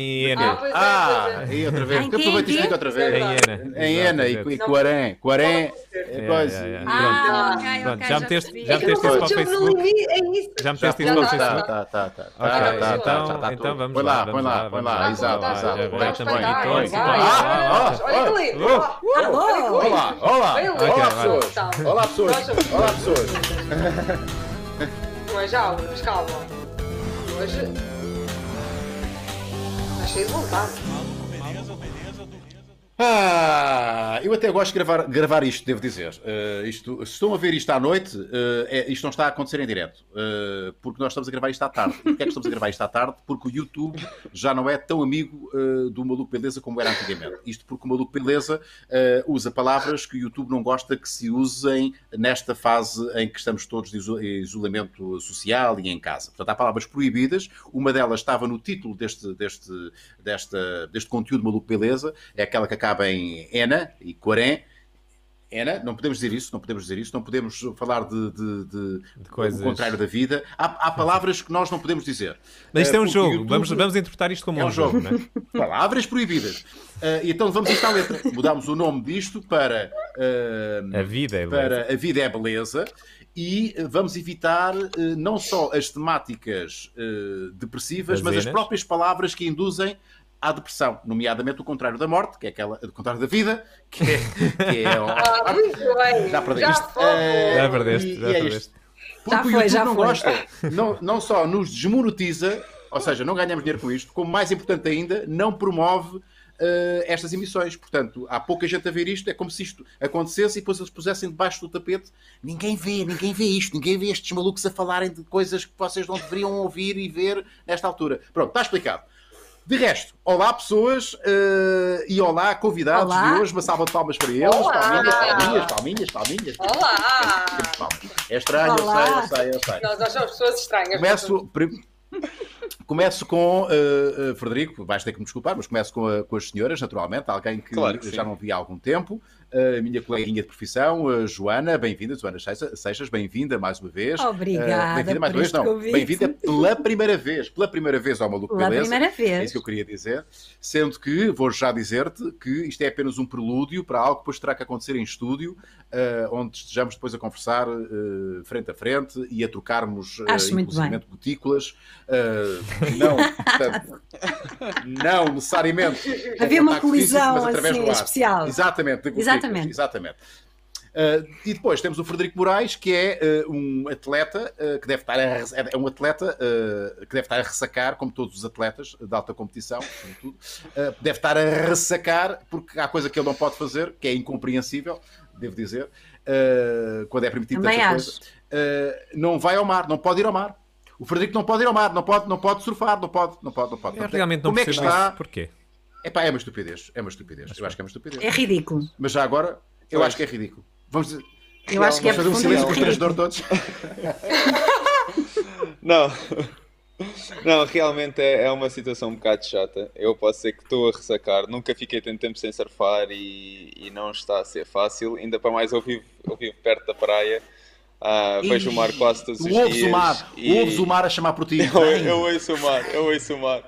Em Ah, Ena. pois é, Ah, pois é. e outra vez. Em Eu quê? aproveito e Em explico outra Em vez. Ena. Em Ena e, Exato, e. Quarém. Quarém É, é coisa. é, é. Ah, Pronto. ok, Pronto, ok, já meteste- já meteste isso para o Facebook? é. Já Já meteste isso Já para o tá, Facebook? Tá, tá, tá. Ok, tá, tá, então, tá, tá, então tá. vamos Põe lá, põe lá, lá, põe vamos lá. lá. Exato, Tá, exato. tá, tá, tá, tá, Ah, tá, Olha ali. ó, Alô? olha ali. Olá, olá. Olá, pessoas. Tá. Olá, pessoas. Olá, pessoas. Mas já, mas calma. Hoje. Está cheio de vontade. Ah, eu até gosto de gravar, gravar isto, devo dizer. Uh, isto, se estão a ver isto à noite, uh, é- isto não está a acontecer em direto. Uh, porque nós estamos a gravar isto à tarde. Porquê é que estamos a gravar isto à tarde? Porque o YouTube já não é tão amigo do Maluco Beleza como era antigamente. Isto porque o Maluco Beleza usa palavras que o YouTube não gosta que se usem nesta fase em que estamos todos de iso- isolamento social e em casa. Portanto, há palavras proibidas. Uma delas estava no título deste, deste, desta, deste conteúdo Maluco Beleza. É aquela que acaba em Ena e Quarém. Ena, não podemos dizer isso, não podemos dizer isso, não podemos falar de, de, de- coisas. o contrário da vida. Há, há palavras que nós não podemos dizer. Mas isto é um Eh, porque jogo. YouTube- Vamos, vamos interpretar isto como é um, um jogo, jogo. não é? Palavras proibidas. Eh, então vamos esta letra. Mudamos o nome disto para, eh, A vida é beleza. para A Vida é Beleza e vamos evitar eh, não só as temáticas depressivas, mas as próprias palavras que induzem à depressão, nomeadamente o contrário da morte, que é aquela, o contrário da vida, que é, que é o- Ah, muito bem. já perdi Já isto. foi. Eh, Já perdeste, já é perdeste. Porque Já o foi, YouTube já não foi. gosta, não, não só nos desmonetiza, ou seja, não ganhamos dinheiro com isto, como mais importante ainda, não promove eh, estas emissões. Portanto, há pouca gente a ver isto, é como se isto acontecesse e depois eles pusessem debaixo do tapete. Ninguém vê, ninguém vê isto, ninguém vê estes malucos a falarem de coisas que vocês não deveriam ouvir e ver nesta altura. Pronto, está explicado. De resto, olá pessoas eh, e olá convidados Olá. de hoje. Uma salva de palmas para eles. Olá. Palminhas, palminhas, palminhas, palminhas. Olá. É estranho, Olá. eu sei, eu sei, eu sei. Nós, nós somos pessoas estranhas. Começo, começo com uh, uh, Frederico, vais ter que me desculpar, mas começo com, a- com as senhoras, naturalmente, alguém que, Claro que já não vi há algum tempo. A minha coleguinha de profissão, Joana, bem-vinda, Joana Seixas, Seixas, bem-vinda mais uma vez. Obrigada Uh, bem-vinda mais uma vez, não. Bem-vinda pela primeira vez, pela primeira vez ao Maluco Pela Beleza. primeira É vez. isso que eu queria dizer. Sendo que, vou já dizer-te, que isto é apenas um prelúdio para algo que depois terá que acontecer em estúdio, eh, onde estejamos depois a conversar eh, frente a frente e a trocarmos, eh, Acho muito inclusivamente, gotículas. Eh, não, portanto, não necessariamente. Havia uma físico, colisão através assim especial. Exatamente, Exatamente. exatamente. Uh, e depois temos o Frederico Moraes, que é uh, um atleta uh, que deve estar a, é um atleta uh, que deve estar a ressacar, como todos os atletas de alta competição, sobretudo, uh, deve estar a ressacar porque há coisa que ele não pode fazer, que é incompreensível, devo dizer, uh, quando é permitido Também tanta acho. coisa. Uh, não vai ao mar, não pode ir ao mar. O Frederico não pode ir ao mar, não pode, não pode surfar, não pode, não pode, não pode. Eu realmente não Como é que está? isso. Porquê? Epá, é uma estupidez, é uma estupidez. Eu acho que é uma estupidez. É ridículo. Mas já agora, eu Pois. acho que é ridículo. Vamos dizer, Eu acho que é fazer um silêncio constrangedor todos. Não. Não, realmente é, é uma situação um bocado chata. Eu posso dizer que estou a ressacar. Nunca fiquei tanto tempo sem surfar e, e não está a ser fácil. Ainda para mais, eu vivo, eu vivo perto da praia. Ah, vejo o mar quase todos os ouves dias. o mar, e- ouves o mar a chamar por ti. Eu, eu ouço o mar, eu ouço o mar.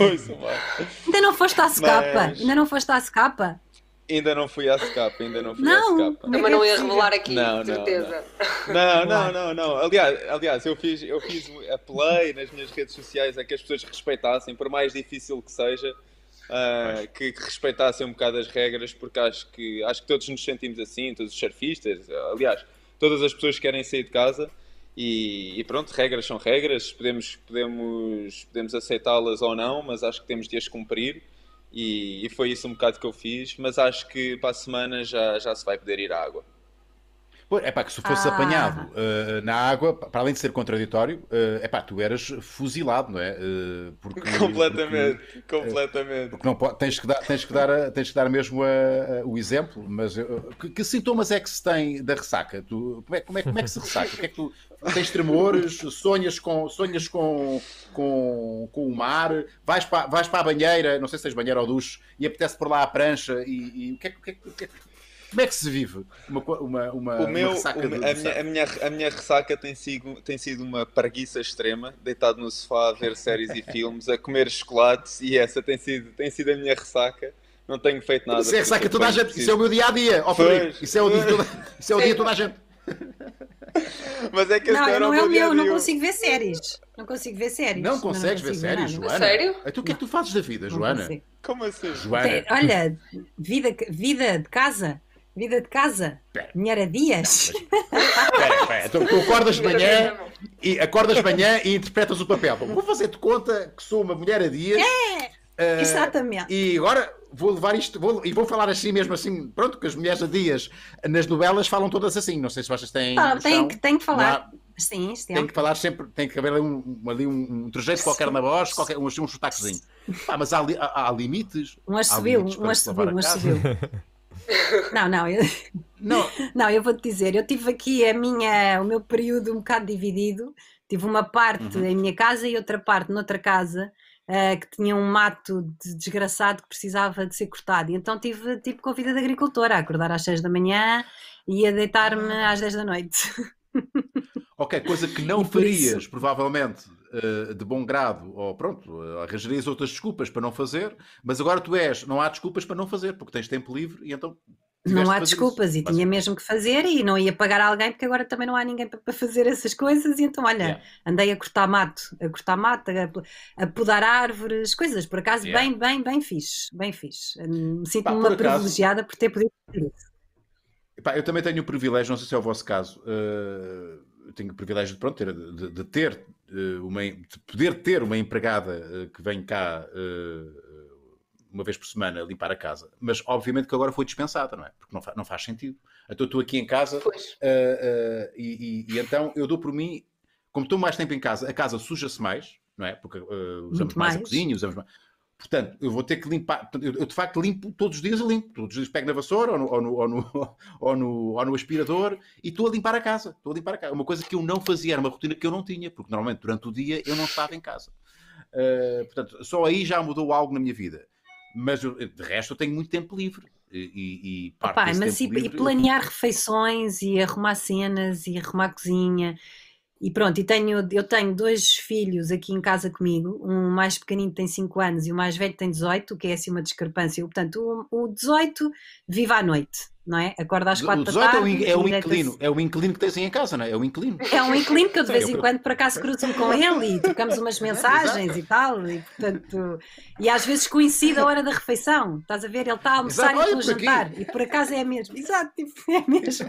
Eu ouço o mar. Ainda não foste à secapa. Mas- Ainda não foste à secapa. Ainda não fui à escapa, ainda não fui Não. à é Também não é ia revelar aqui, Não, certeza. Não, não, não, não. Aliás, aliás eu fiz, eu fiz apelei nas minhas redes sociais a que as pessoas respeitassem, por mais difícil que seja, ah, que, que respeitassem um bocado as regras, porque acho que, acho que todos nos sentimos assim, todos os surfistas, aliás, todas as pessoas que querem sair de casa. E, e pronto, regras são regras, podemos, podemos, podemos aceitá-las ou não, mas acho que temos de as cumprir. E, foi isso um bocado que eu fiz, mas acho que para a semana já, já se vai poder ir à água. É pá, que se fosse Ah. apanhado uh, na água, para além de ser contraditório, é pá, tu eras fuzilado, não é? Uh, porque, completamente, porque- completamente. Porque não pode, tens, que dar, tens, que dar, a- tens que dar mesmo a- a- o exemplo, mas uh, que, que sintomas é que se tem da ressaca? Tu, como, é, como, é, como é que se ressaca? O que é que tu tens tremores, sonhas com, sonhas com, com, com o mar, vais para, vais para a banheira, não sei se tens banheira ou duche, e apetece por lá a prancha, e, e o que é que. o que é que- o que é que- Como é que se vive uma, uma, uma, O meu, uma ressaca o a, minha, a, minha, a minha ressaca tem sido, tem sido uma preguiça extrema, deitado no sofá a ver séries e filmes, a comer chocolates e essa tem sido, tem sido a minha ressaca. Não tenho feito nada. Isso é ressaca toda a gente. preciso. Isso é o meu dia a dia. Ó, Pois. Isso é o dia, toda, isso é o dia de toda a gente. Mas é que Não, não é o meu, não consigo ver séries. Não consigo ver séries. Não consegues ver séries, nada. Joana? Sério? Então o que é que tu fazes da vida, Joana? Como assim? Joana. Olha, vida, vida de casa. Vida de casa. Espera. Mulher a dias. Espera, espera. Então tu acordas de manhã e acordas de manhã e interpretas o papel. Bom, Vou fazer-te conta que sou uma mulher a dias. eh, Exatamente. E agora vou levar isto vou- e vou falar assim mesmo assim. Pronto, que as mulheres a dias nas novelas falam todas assim. Não sei se vocês têm. Ah, tem, que, tem que falar. há- Sim, sim. Tem que falar sempre, tem que haver ali um, ali um, um trejeito qualquer na voz, qualquer, um, um sotaquezinho. Pá, mas há, há- há limites. Um assobio, um assobio, um assobio. Não, não, eu, Não, não, eu vou-te dizer, eu tive aqui a minha, o meu período um bocado dividido. Tive uma parte Uhum. em minha casa e outra parte noutra casa eh, que tinha um mato de- desgraçado que precisava de ser cortado. E então tive tipo com a vida de agricultora, a acordar às 6 da manhã e a deitar-me às 10 da noite. ok, coisa que não farias, isso- provavelmente, eh, de bom grado, ou pronto, eh, arranjarias outras desculpas para não fazer, mas agora tu és, não há desculpas para não fazer, porque tens tempo livre e então. Não há desculpas isso. e tinha mesmo que fazer e não ia pagar alguém porque agora também não há ninguém para, fazer essas coisas e então olha, Yeah. andei a cortar mato, a cortar mato, a, a podar árvores, coisas, por acaso Yeah. bem, bem, bem fixe, bem fixe. Hum, Sinto-me por uma acaso- privilegiada por ter podido fazer isso. Eu também tenho o privilégio, não sei se é o vosso caso, eu tenho o privilégio de, pronto, ter, de, de ter uma, de poder ter uma empregada eh, que vem cá eh, uma vez por semana limpar a casa, mas obviamente que agora foi dispensada, não é? Porque não, fa- não faz sentido. Então estou aqui em casa eh, eh, e, e- e então eu dou por mim, como estou mais tempo em casa, a casa suja-se mais, não é? Porque eh, usamos Muito mais, a mais. cozinha, usamos mais. Portanto, eu vou ter que limpar. Eu, de facto limpo todos os dias, limpo. Todos os dias pego na vassoura ou no, ou no, ou no, ou no, ou no aspirador e estou a limpar a casa. Estou a limpar a casa. Uma coisa que eu não fazia, era uma rotina que eu não tinha, porque normalmente durante o dia eu não estava em casa. Uh, portanto, só aí já mudou algo na minha vida. Mas eu- de resto eu tenho muito tempo livre. E, e, parte desse mas e, tempo e livre, eu- planear refeições e arrumar cenas e arrumar cozinha. E pronto, e tenho, eu tenho dois filhos aqui em casa comigo, um mais pequenino tem 5 anos e o mais velho tem 18, o que é assim uma discrepância. Portanto, o, o 18 vive à noite, não é? Acorda às O 4 da 18 é o, tarde. é o inquilino. É o inquilino que tens aí em casa, não é? É o inquilino. É um inquilino que eu de vez em quando por acaso cruzo-me com ele e trocamos umas mensagens e tal, e portanto, e às vezes coincide a hora da refeição, estás a ver? Ele está a almoçar Exato, e estou a jantar, e por acaso é a mesma, exato, tipo, é a mesma.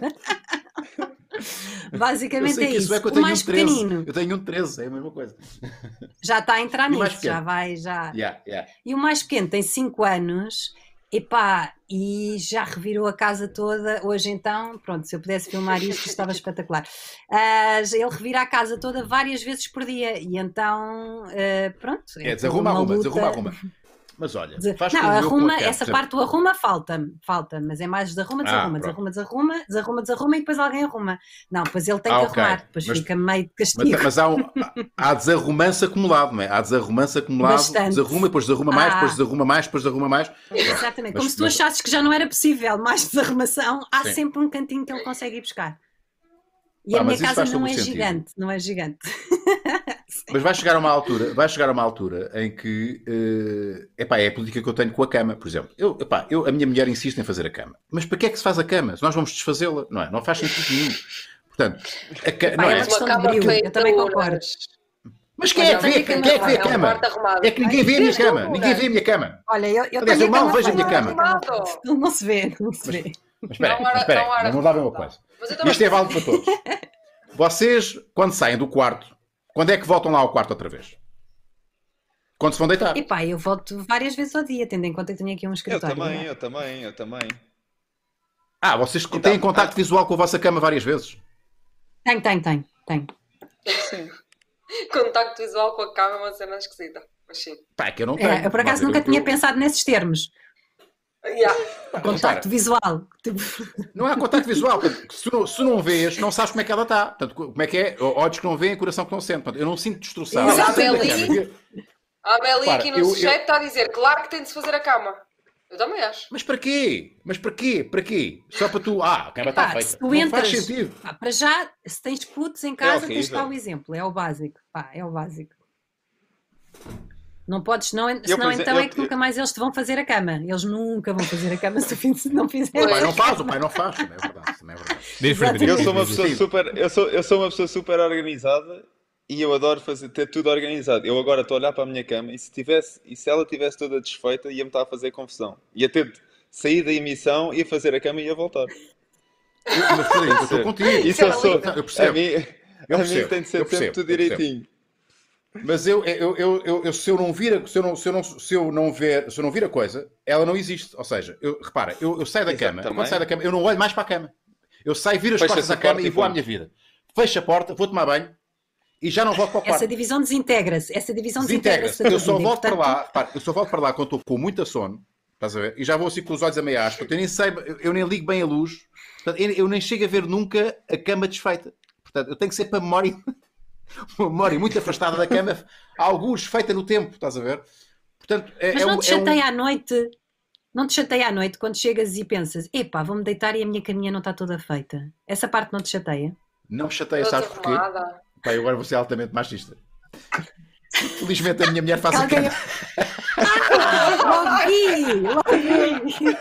Basicamente é que isso. é o mais um 13. pequenino Eu tenho um 13, é a mesma coisa. já está a entrar nisso, já vai, já. Yeah, yeah. E o mais pequeno tem 5 anos. Epá, e já revirou a casa toda. Hoje então, pronto, se eu pudesse filmar isto, estava espetacular. Ah, ele revira a casa toda várias vezes por dia. E então, ah, pronto. É, toda desarruma, uma arruma, desarruma, arruma. Mas olha, faz Não, arruma, essa parte do arruma falta, falta, mas é mais desarruma, Ah, desarruma, pronto. desarruma, desarruma, desarruma, desarruma e depois alguém arruma. Não, pois ele tem Ah, que ok. arrumar, depois Mas- fica meio de Mas, castigo. mas há, um, há desarrumança acumulado, não é? Há desarrumança acumulado, Bastante. desarruma, depois desarruma mais, Ah. depois desarruma mais, depois desarruma mais. Exatamente, Mas- como se tu mas- achasses que já não era possível mais desarrumação, há Sim. sempre um cantinho que ele consegue ir buscar. E Pá, a minha mas casa não é sentido. gigante, não é gigante. Mas vai chegar a uma altura, vai chegar a uma altura em que eh, epá, é a política que eu tenho com a cama, por exemplo. Eu, epá, eu, a minha mulher insiste em fazer a cama. Mas para que é que se faz a cama? Se nós vamos desfazê-la, não é? Não faz sentido nenhum. Portanto, a ca... Epá, não é é? brilho, eu também concordo. Mas quem é que vê, quem é que vê a é cama? É que ninguém vê a minha cama. Ninguém vê a minha cama. Olha, eu, eu Aliás, tenho eu mal vejo a minha cama. Não, não se vê, não se vê. Mas espera mas espera vamos lá ver uma coisa. Isto é válido para todos. Vocês, quando saem do quarto, quando é que voltam lá ao quarto outra vez? Quando se vão deitar. Epá, eu volto várias vezes ao dia, tendo em conta que tenho aqui um Eu escritório. também, não é? eu também, eu também. Ah, vocês Então, têm contacto ah. visual com a vossa cama várias vezes. Tenho, tenho, tenho, tenho. Sim. Contacto visual com a cama é uma cena esquisita. Mas sim. Pá, é que eu não tenho. É, eu por acaso Mas nunca eu- tinha eu- pensado nesses termos. Yeah. Pá, Contacto repara, visual. Tipo, Não há contacto visual. Se, não, se não vês, não sabes como é que ela está. Portanto, como é que é? Olhos que não veem, coração que não sente. Portanto, eu não sinto destroçado. Mas a Amélie- a cama. A Amélia Repara, aqui no eu- eu- está a dizer, claro que tem de se fazer a cama. Eu também acho. Mas para quê? Mas para quê? Para quê? Só para tu. Ah, a cama está feita. se tu Não faz entras- sentido. Ah, para já, se tens putos em casa, tens horrível. cá o exemplo. É o básico. Pá, é o básico. Não podes, não, Eu, senão por exemplo, então é eu- que nunca mais eles te vão fazer a cama. Eles nunca vão fazer a cama se tu não O fizeres. pai não faz, o pai não faz. Também é verdade. É verdade. Eu sou uma pessoa super, eu sou, eu sou uma pessoa super organizada e eu adoro fazer, ter tudo organizado. Eu agora estou a olhar para a minha cama e se tivesse, e se ela tivesse toda desfeita, ia-me estar a fazer confusão. Ia ter de sair da emissão, ia fazer a cama e ia voltar. Eu, mas, eu estou contigo. Isso eu Era sou. Eu A percebo. mim, Eu a mim percebo, tem de ser eu sempre percebo, tudo eu percebo. direitinho. Mas eu, eu, eu, eu, eu- se eu não vir, a- se eu não, se eu não, se eu não ver, se eu não vir a coisa, ela não existe. Ou seja, eu, repara, eu, eu saio da Exato, cama, também. quando saio da cama, eu não olho mais para a cama. Eu saio, viro as Fecha-se costas a à cama porta e e vou à minha vida. Fecho a porta, vou tomar banho e já não volto para o quarto. Essa divisão desintegra-se. Essa divisão Desintegra-se. da Eu só volto para lá, repara, eu só volto para lá quando estou com muita sono, estás a ver? E já vou assim com os olhos a meia aspa. Eu nem sei, eu, nem ligo bem a luz. Portanto, eu, eu nem chego a ver nunca a cama desfeita. Portanto, eu tenho que ser para a memória, uma memória muito afastada da cama, alguns feita no tempo, estás a ver? Portanto, é, Mas é não um- te é um- chateia à noite. Não te chateia à noite quando chegas e pensas, epá, vou-me deitar e a minha caminha não está toda feita. Essa parte não te chateia? Não me chateia, sabes porquê? Pá, eu agora vou ser altamente machista. Felizmente a minha mulher faz a Alguém- cama. Ah, ouvi! Ouvi!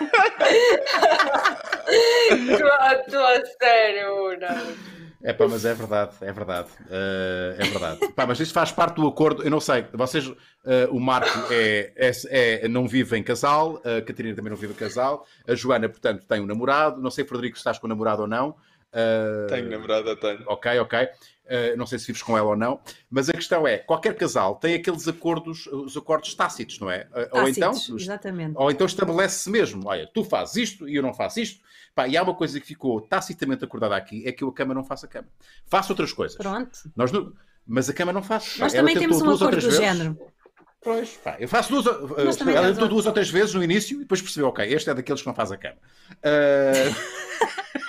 Estou a sério, não. É pá, mas é verdade, é verdade. eh, é verdade. Pá, mas isto faz parte do acordo. Eu não sei, vocês, eh, o Marco é, é- é- não vive em casal, a Catarina também não vive em casal, a Joana, portanto, tem um namorado. Não sei, Frederico, se estás com o namorado ou não. Eh, Tenho namorada, tenho. Ok, ok. Uh, não sei se vives com ela ou não, mas a questão é: qualquer casal tem aqueles acordos, os acordos tácitos, não é? Uh, ou então, Tácitos, exatamente. ou então estabelece-se mesmo: olha, tu fazes isto e eu não faço isto. Pá, e há uma coisa que ficou tacitamente acordada aqui: é que eu a cama não faço a cama. Faço outras coisas. Pronto. Nós não- mas a cama não faço. Nós ela também temos um acordo do vezes. género. Pois, pá, eu faço duas, uh, ela tentou duas ou três vezes no início e depois percebeu: ok, este é daqueles que não faz a cama. Uh,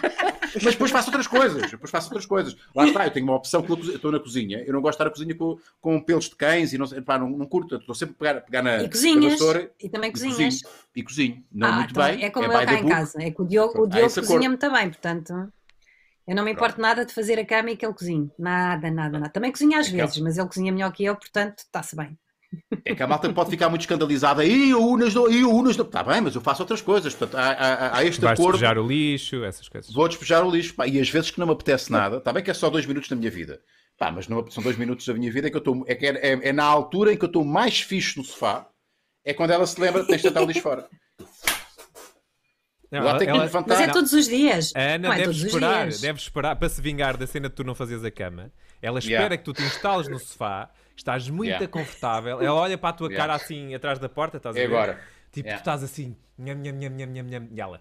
Mas depois faço outras coisas. Depois faço outras coisas. Lá está, eu tenho uma opção que eu estou na cozinha. Eu não gosto de estar na cozinha com, com pelos de cães e não, pá, não, não curto. Estou sempre a pegar, pegar na, E cozinhas. E também e cozinhas. cozinho. E cozinho. Não Ah, muito então bem. É como by eu cá em book. casa. É que o Diogo, o Pronto, Diogo cozinha muito bem, portanto. Eu não me importo nada de fazer a cama e que ele cozinhe. Nada, nada, nada. Também cozinha às É que- vezes, mas ele cozinha melhor que eu, portanto, está-se bem. É que a malta pode ficar muito escandalizada. E o Unas do. E o Unas do. Está bem, mas eu faço outras coisas. Portanto, há, há, há este Vais acordo. despejar o lixo, essas coisas. Vou despejar o lixo. Pá, e às vezes que não me apetece nada. Está bem que é só dois minutos da minha vida. Pá, mas não, são dois minutos da minha vida que eu estou. É, que é, é- é na altura em que eu estou mais fixe no sofá. É quando ela se lembra que tens de estar o lixo fora. Não, ela- tem que ela- levantar. Mas é Não. todos os dias. a Ana não é deve todos os esperar, dias. deve esperar para se vingar da cena de tu não fazias a cama. Ela espera Yeah. que tu te instales no sofá, estás muito Yeah. confortável, ela olha para a tua Yeah. cara assim atrás da porta, estás a É ver? agora. Tipo, Yeah. tu estás assim, nham, nham, nham, nham, nham, nham, e ela,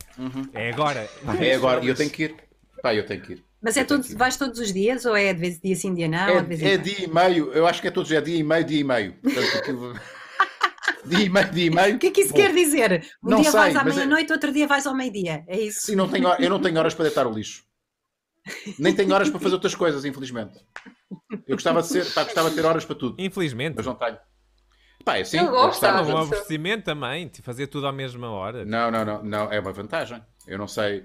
é agora. É agora. E eu tenho que ir. Pá, eu tenho que ir. Mas é todos, vais todos os dias ou é de vez dia sim, dia não? ou de vez em É, é dia e meio. Eu acho que é todos. É dia e meio, dia e meio. Portanto, aquilo- dia e meio, dia e meio. O que é que isso Bom, quer dizer? Um não dia sei, vais à é- meia-noite, outro dia vais ao meio-dia. É isso? Sim, não tenho, eu não tenho horas para deitar o lixo. Nem tenho horas para fazer outras coisas, infelizmente. Eu gostava de ser, pá, gostava de ter horas para tudo, Infelizmente. mas não tenho. Pá, é assim. Eu gosto, gostava Estava de- um aborrecimento também, de fazer tudo à mesma hora. Não, não, não, não, é uma vantagem. Eu não sei.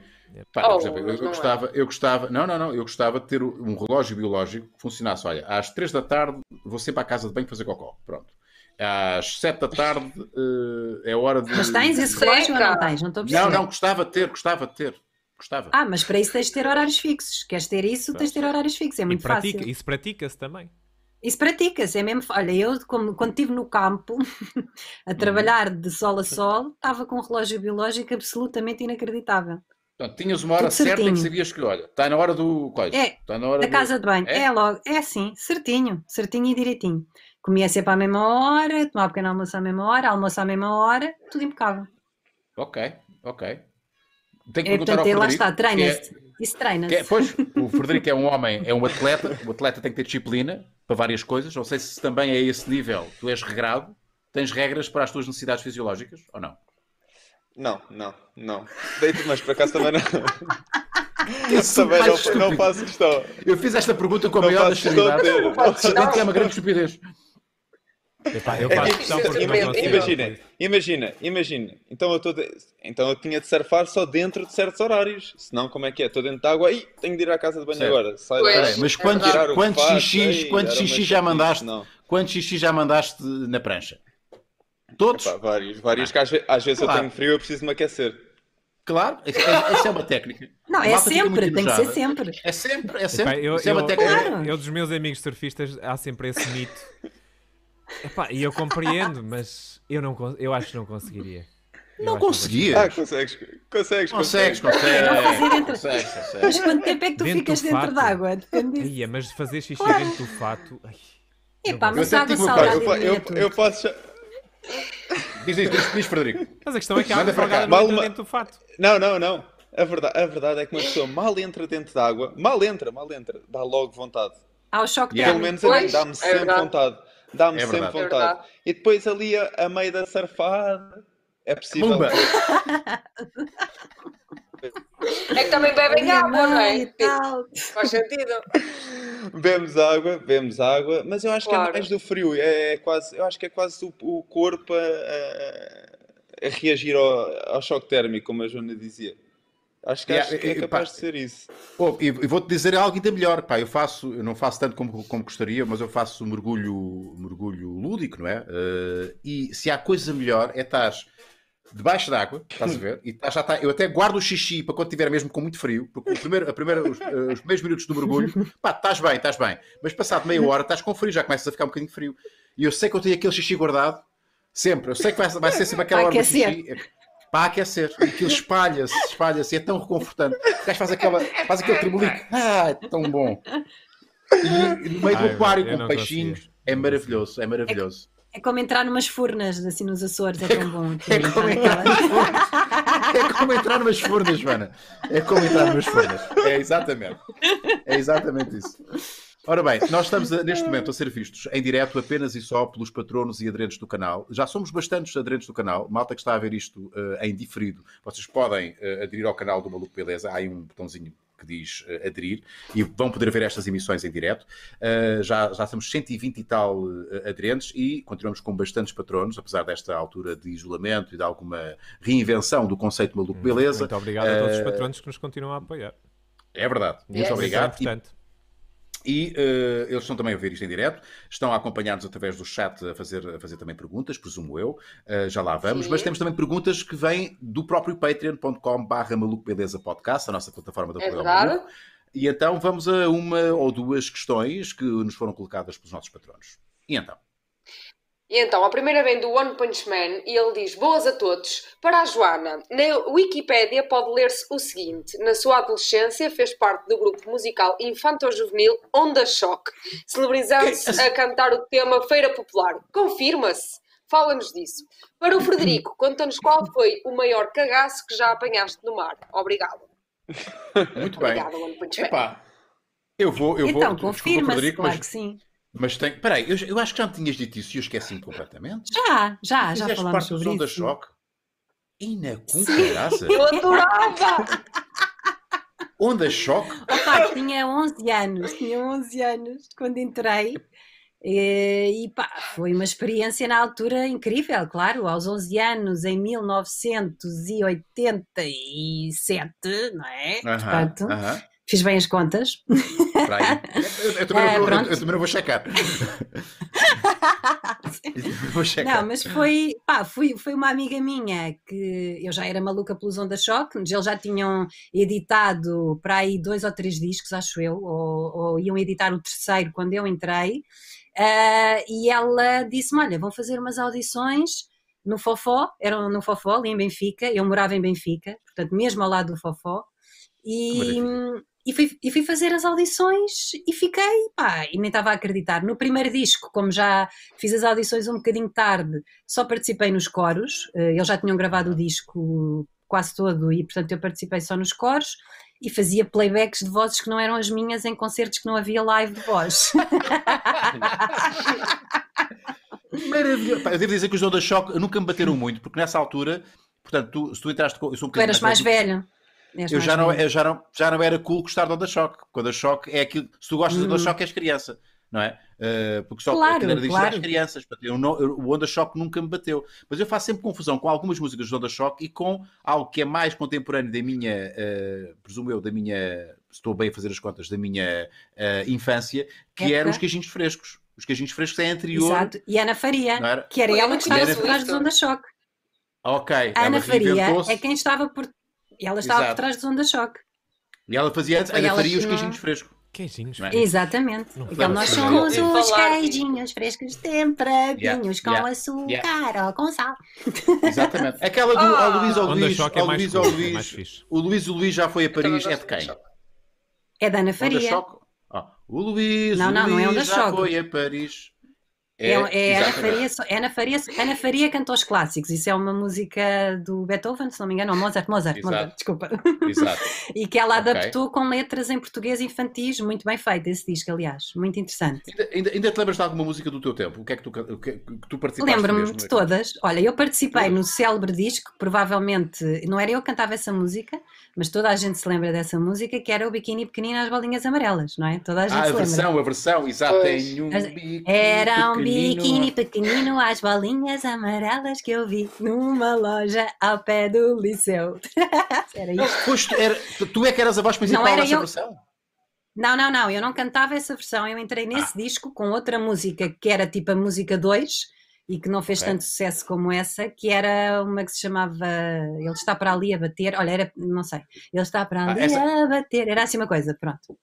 Pá, Oh, por exemplo, eu, eu é. gostava, eu gostava, não, não, não, eu gostava de ter um relógio biológico que funcionasse. Olha, às 3 da tarde vou sempre à casa de banho fazer cocó. Pronto. Às 7 da tarde eh, é hora de. Mas tens esse relógio ou não tens? Não estou a Não, não, gostava de ter, gostava de ter. Gostava. Ah, mas para isso tens de ter horários fixos. Queres ter isso, tens de ter horários fixos. É E muito pratica, fácil. isso pratica-se também. Isso pratica-se, é mesmo. Olha, eu como, quando estive no campo a Uhum. trabalhar de sol a sol, estava com um relógio biológico absolutamente inacreditável. Portanto, tinhas uma hora certa em que sabias que, olha, está na hora do. Coisa, É, está na hora Da do- casa de banho. É? É? logo, é assim, certinho, certinho e direitinho. Comia sempre à mesma hora, tomava pequeno almoço à mesma hora, almoço à mesma hora, tudo impecável. Ok, ok. Tenho que É, perguntar ao portanto, lá Frederico. está, que é- treina-se. Isso treina-se. é- pois, o Frederico é um homem, é um atleta. O atleta tem que ter disciplina para várias coisas. Não sei se também é esse nível. Tu és regrado, tens regras para as tuas necessidades fisiológicas ou não? Não, não, não. Deito, mas por acaso também não. Esse também mais não, não faço questão. Eu fiz esta pergunta com a Não maior das seriedades. que é uma grande estupidez. Epá, eu É faço questão porque não imagina. Imagina, imagina. Então eu, tô de- então eu tinha de surfar só dentro de certos horários. Senão, como é que é? Estou dentro de água e tenho de ir à casa de banho Certo. agora. Sai Pois. mas é quantos, o quantos xixis, quantos xixis já mandaste? não. Quantos xixis já mandaste na prancha? Todos? Epá, vários, vários que às ve- às vezes, Claro. eu tenho frio eu preciso me aquecer. Claro, isso é, isso é uma técnica. Não, é sempre, tem que ser sempre. É sempre, é Epá, sempre. eu, isso é uma eu- técnica. Claro. eu dos meus amigos surfistas há sempre esse mito. Epá, e eu compreendo, mas eu, não, eu acho que não conseguiria. Eu Não acho que conseguia. Ah, consegues, consegues, Consegues, consegues. consegues. Entre- Consegues, Mas consegues. quanto tempo é que tu Dentro ficas dentro fato. d'água? Depende disso. Ia, mas de fazer xixi Claro. dentro do fato. ai, Epá, mas água Pá, salgada eu, eu, eu posso. Diz, diz, diz, diz, Frederico. Mas a questão é que a Manda água salgada não entra dentro do fato. Não, não, não. A verdade, a verdade é que uma pessoa mal entra dentro da água, mal entra, mal entra, dá logo vontade. Há o choque Yeah. Pelo menos a mim Pois, dá-me é sempre vontade. Dá-me É sempre verdade. É vontade. verdade. E depois ali a, a meio da surfada é possível. Pumba. É que também bebem água, não é? Faz sentido. Bebemos água, bebemos água, mas eu acho que Claro. é mais do frio. É, é quase, eu acho que é quase o, o corpo a, a- a reagir ao, ao choque térmico, como a Joana dizia. Acho que, Yeah, acho que é capaz pá, de ser isso. Oh, e e vou-te dizer algo ainda melhor, pá, eu faço, eu não faço tanto como, como gostaria, mas eu faço mergulho, mergulho lúdico, não é? Eh, e se há coisa melhor é estar debaixo d'água, estás a ver? E estás- já está, eu até guardo o xixi para quando estiver mesmo com muito frio, porque o primeiro, a primeira, os, eh, os primeiros minutos do mergulho, pá, estás bem, estás bem, mas passado meia hora estás com frio, já começas a ficar um bocadinho frio. E eu sei que eu tenho aquele xixi guardado, sempre, eu sei que vai, vai ser sempre aquela Para hora do xixi. Para aquecer, e aquilo espalha-se, espalha-se, é tão reconfortante. O gajo faz, aquela, faz aquele tremelico, ah, é tão bom. E, no meio do aquário com peixinhos, é maravilhoso, é maravilhoso. É como entrar numas furnas, assim, nos Açores, é tão bom. É como entrar numas furnas. É como entrar numas furnas, Joana. É como entrar numas furnas. É exatamente. É exatamente isso. Ora bem, nós estamos a- neste momento a ser vistos em direto apenas e só pelos patronos e aderentes do canal. Já somos bastantes aderentes do canal. Malta que está a ver isto eh, em diferido, vocês podem eh, aderir ao canal do Maluco Beleza. Há aí um botãozinho que diz eh, aderir e vão poder ver estas emissões em direto. Uh, já, já temos 120 e tal uh, aderentes e continuamos com bastantes patronos, apesar desta altura de isolamento e de alguma reinvenção do conceito maluco beleza. Muito obrigado a todos os patronos que nos continuam a apoiar. É verdade. Muito Yes. obrigado. Isso é importante. E uh, eles estão também a ver isto em direto, estão a acompanhar-nos através do chat a fazer, a fazer também perguntas, presumo eu. Uh, já lá vamos, Sim. mas temos também perguntas que vêm do próprio patreon.com/barra maluco beleza podcast, a nossa plataforma de É apoio ao verdade. maluco. E então vamos a uma ou duas questões que nos foram colocadas pelos nossos patronos. E então? E então, a primeira vem do One Punch Man e ele diz: Boas a todos. Para a Joana, na Wikipédia pode ler-se o seguinte: Na sua adolescência fez parte do grupo musical infanto-juvenil Onda Choque, celebrizando-se a cantar o tema Feira Popular. Confirma-se? Fala-nos disso. Para o Frederico, conta-nos qual foi o maior cagaço que já apanhaste no mar. Obrigado. Muito bem. Obrigada, One Punch Man. Epá, eu vou, eu Então, vou. desculpa, confirma-se, Frederico, claro mas, que sim. Mas tem. Peraí, eu, eu acho que já me tinhas dito isso e eu esqueci-me completamente. Já, já, já Fizeste falámos sobre Onda isso. Choque. E na cucaraça? Eu adorava! Onda Choque? Opa, tinha 11 anos, tinha 11 anos quando entrei. E, e pá, foi uma experiência na altura incrível, claro, aos 11 anos, em 1987, não é? Aham, Portanto, aham. fiz bem as contas. Aí. Eu, eu também não vou, eu, eu também não vou checar. Vou checar. Não, mas foi, pá, foi, foi uma amiga minha que eu já era maluca pelos Onda Choque, eles já tinham editado para aí dois ou três discos, acho eu, ou, ou iam editar o terceiro quando eu entrei, ah, e ela disse-me: Olha, vão fazer umas audições no Fofó, eram no Fofó, ali em Benfica, eu morava em Benfica, portanto, mesmo ao lado do Fofó, e, e, fui, e fui fazer as audições e fiquei, pá, e nem estava a acreditar. No primeiro disco, como já fiz as audições um bocadinho tarde, só participei nos coros, eh, eles já tinham gravado o disco quase todo e, portanto, eu participei só nos coros. E fazia playbacks de vozes que não eram as minhas em concertos que não havia live de voz. Maravilhoso. Eu devo dizer que os Onda Choque nunca me bateram muito, porque nessa altura, portanto, tu, se tu entraste com. Eu sou um Tu eras bocadinho mais velho. Eras Eu já, não, eu já, não, já não era cool gostar de Onda Choque. Quando a Choque é aquilo. Se tu gostas de Onda Hum. Choque, és criança. não é? Uh, porque só Claro, aquilo era claro. às crianças. eu não- eu- o Onda Choque nunca me bateu. Mas eu faço sempre confusão com algumas músicas do Onda Choque e com algo que é mais contemporâneo da minha, uh, presumo eu, da minha, estou bem a fazer as contas, da minha uh, infância, que Época. eram os queijinhos frescos. Os queijinhos frescos é anterior. Exato. E Ana Faria, era? que era eu ela que estava por trás dos Onda Choque. Ok. Ana Faria é quem estava por. Ela estava Exato. por trás dos Onda Choque. E ela fazia antes, ela Faria que os queijinhos frescos. Queijinhos. É? Exatamente. Não lembro nós somos os queijinhos frescos temperadinhos Yeah, com yeah, açúcar ou com sal. Exatamente. Aquela do ao Luís, ao Luís, é ao mais Luís, ao é mais Luís. fixe. O Luís, o Luís já foi a Também Paris, é de quem? É da Ana Faria. Ah, o Luís, Não, o não, não é Luís Onda já Choque. foi a Paris. É, é Ana exatamente. Faria, Ana, Faria, Ana Faria canta os clássicos. Isso é uma música do Beethoven, se não me engano, ou Mozart, Mozart, Exato. Mozart, desculpa. Exato. E que ela adaptou com letras em português infantis, muito bem feito esse disco, aliás, muito interessante. Ainda, ainda, ainda te lembras de alguma música do teu tempo? O que é que tu, o que, que tu participaste Lembro-me de todas. Olha, eu participei no célebre disco, provavelmente não era eu que cantava essa música, mas toda a gente se lembra dessa música, que era o Biquíni Pequenino às Bolinhas Amarelas, não é? Toda a gente Ah, a se lembra. versão, a versão, exato. Pois. Tem um biquíni Era um pequenino. Biquíni pequenino às bolinhas amarelas que eu vi numa loja ao pé do liceu. era isto. Pois tu, era, tu é que eras a voz principal Não era dessa eu. versão? Não, não, não, eu não cantava essa versão. Eu entrei nesse Ah. disco com outra música que era tipo a música 2 e que não fez Ok. tanto sucesso como essa, que era uma que se chamava Ele está para ali a bater. Olha, era, não sei, Ele está para Ah, ali essa- a bater. Era assim uma coisa, pronto.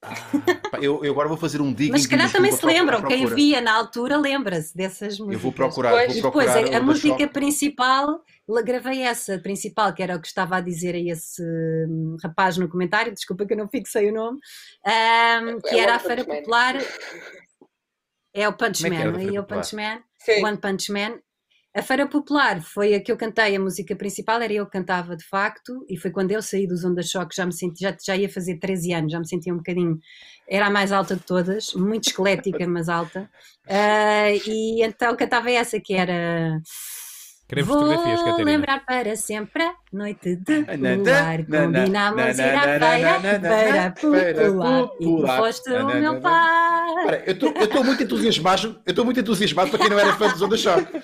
Pá, Eu, eu agora vou fazer um digging. Mas se calhar também se lembram, quem via na altura lembra-se dessas músicas. Eu vou procurar, Pois. vou E depois procurar. a, a música Choque. principal, gravei essa principal, que era o que estava a dizer a esse hum, rapaz no comentário, desculpa que eu não fixei o nome, hum, que É era a Feira. Popular. É o Punch é Man, é o Punch Man. One Punch Man. A Feira Popular foi a que eu cantei, a música principal, era eu que cantava de facto, e foi quando eu saí do Zonda Choque, já me senti, já, já ia fazer 13 anos, já me sentia um bocadinho, era a mais alta de todas, muito esquelética, mas alta, Ah, e então cantava essa que era Queremos Vou fotografias, Catarina. lembrar para sempre a noite de luar. na, Combinámos ir à feira, feira popular. E tu foste o meu pai. Eu estou- muito entusiasmado, eu estou muito entusiasmado para quem não era fã do Zonda Choque. Eu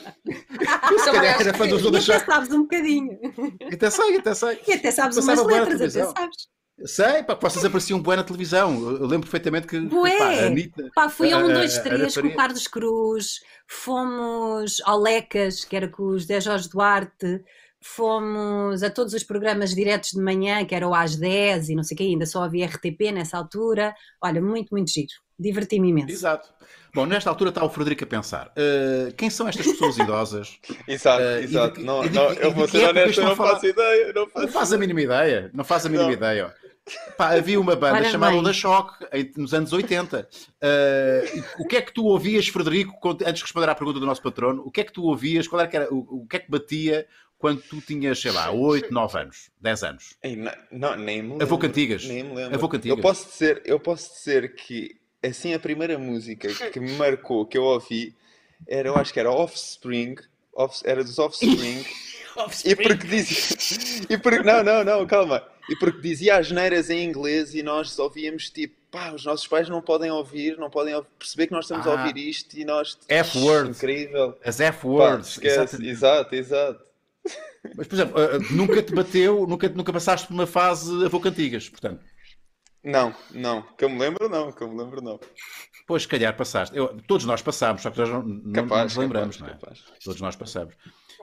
se Também calhar era fã do E Zonda até sabes um bocadinho. Até sei, até sei. E até sabes umas letras, até sabes. Sei, pá, que vocês apareciam bué na televisão. Eu lembro perfeitamente que, Bué! pá, a Anitta... Pá, fui a a- um, a- dois, a- três a com Faria. o Carlos Cruz, fomos ao Lecas, que era com os 10 Jorge Duarte, fomos a todos os programas diretos de manhã, que era o às 10 e não sei o que, ainda só havia RTP nessa altura. Olha, muito, muito giro. Diverti-me imenso. Exato. Bom, nesta altura está o Frederico a pensar. uh, quem são estas pessoas idosas? Exato, e exato. de- não, de- não, e eu de vou ser honesto, não falar? faço ideia. Não Não faço faz a mínima ideia. Não faz a mínima Não. ideia. Pá, havia uma banda chamada. Onda Choque nos anos 80. Uh, o que é que tu ouvias, Frederico, antes de responder à pergunta do nosso patrono, o que é que tu ouvias, qual era que era, o, o que é que batia quando tu tinhas, sei lá, 8, 9 anos, 10 anos? Ei, não, não, nem me lembro. Avô Cantigas. Nem me lembro. Avô Cantigas. Eu posso dizer, eu posso dizer que assim a primeira música que me marcou, que eu ouvi, era, eu acho que era Offspring, Off- era dos Offspring. E porque dizia. E porque, não, não, não, calma. E porque dizia as neiras em inglês e nós ouvíamos tipo, pá, os nossos pais não podem ouvir, não podem perceber que nós estamos a Ah. ouvir isto e nós. F-words. Incrível. As F-words. Exato, exato. Mas, por exemplo, uh, uh, nunca te bateu, nunca, nunca passaste por uma fase avô cantigas, portanto. Não, não. Que eu me lembro, não. Que eu me lembro, não. Pois, se calhar passaste. Eu- todos nós passamos, só que nós não, não- não Capaz, nos lembramos, capaz, não é? capaz. Todos nós passamos.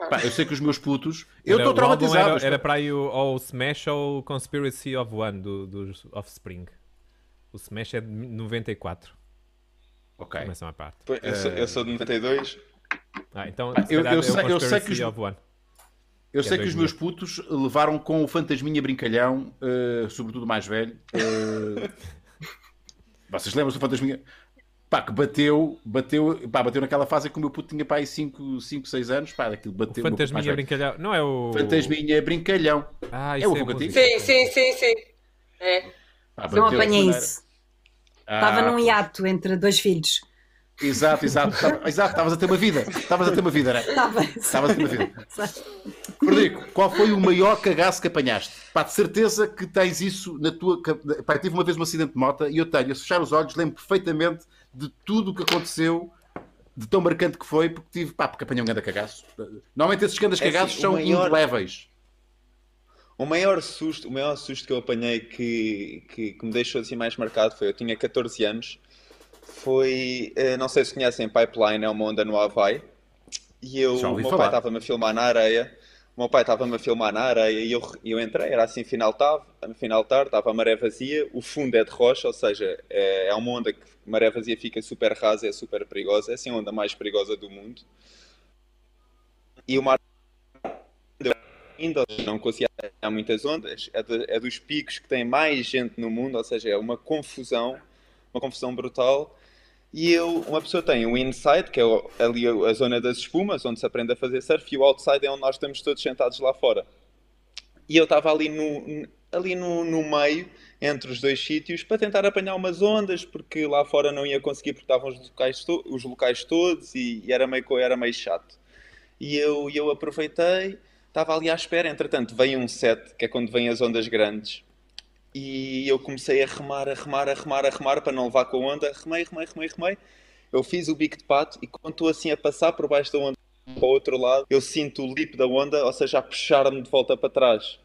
Pá, eu sei que os meus putos. Eu estou traumatizado. Era, era para aí o, ou o Smash ou o Conspiracy of One do, dos Offspring. O Smash é de 94. Ok. Começam à parte. Pois, Eu sou, eu sou de 92. Ah, então, Ah, se eu- eu é sei- eu sei que os- of One. Eu é sei que os 2000. meus putos levaram com o Fantasminha Brincalhão, eh, sobretudo o mais velho. eh, vocês lembram-se do Fantasminha? Pá, que bateu, bateu, pá, bateu naquela fase que o meu puto tinha pá, aí 5, 6 anos. Pá, daquilo O bateu. o meu Fantasminha velho. Brincalhão. Não é o. Fantasminha Brincalhão. Ah, É isso o é, contigo? música. Sim, sim, sim, sim. É. Pá, Não apanhei isso. Ah, Estava num hiato entre dois filhos. Exato, exato. Tava- Exato, estavas a ter uma vida. Estavas a ter uma vida, né? Estava. Estavas a ter uma vida. Frederico, qual foi o maior cagaço que apanhaste? Pá, de certeza que tens isso na tua. Pá, tive uma vez um acidente de moto e eu tenho, a fechar os olhos, lembro perfeitamente de tudo o que aconteceu, de tão marcante que foi, porque tive, pá, porque apanhei um grande cagaço. Normalmente esses grandes É assim, cagaços são maior- indeléveis. O maior susto, o maior susto que eu apanhei que, que, que me deixou assim mais marcado foi, eu tinha 14 anos, foi, eh, não sei se conhecem Pipeline, é uma onda no Havaí, e eu, o meu falar. pai estava-me a filmar na areia, meu pai estava-me a filmar na areia e eu, eu entrei, era assim final tarde, final tarde, estava a maré vazia, o fundo é de rocha, ou seja, é, é uma onda que maré vazia fica super rasa, é super perigosa, é assim a onda mais perigosa do mundo. E o mar ainda não conseguia há muitas ondas, é, de- é dos picos que tem mais gente no mundo, ou seja, é uma confusão, uma confusão brutal. E eu, uma pessoa tem o inside, que é ali a zona das espumas, onde se aprende a fazer surf, e o outside é onde nós estamos todos sentados lá fora. E eu estava ali no, ali no, no meio, entre os dois sítios, para tentar apanhar umas ondas, porque lá fora não ia conseguir, porque estavam os locais, to- os locais todos e, e era, meio, era meio chato. E eu, eu aproveitei, estava ali à espera, entretanto veio um set, que é quando vêm as ondas grandes, e eu comecei a remar, a remar, a remar, a remar para não levar com a onda, remei, remei, remei, remei. Eu fiz o bico de pato e quando estou assim a passar por baixo da onda para o outro lado, eu sinto o lip da onda, ou seja, a puxar-me de volta para trás.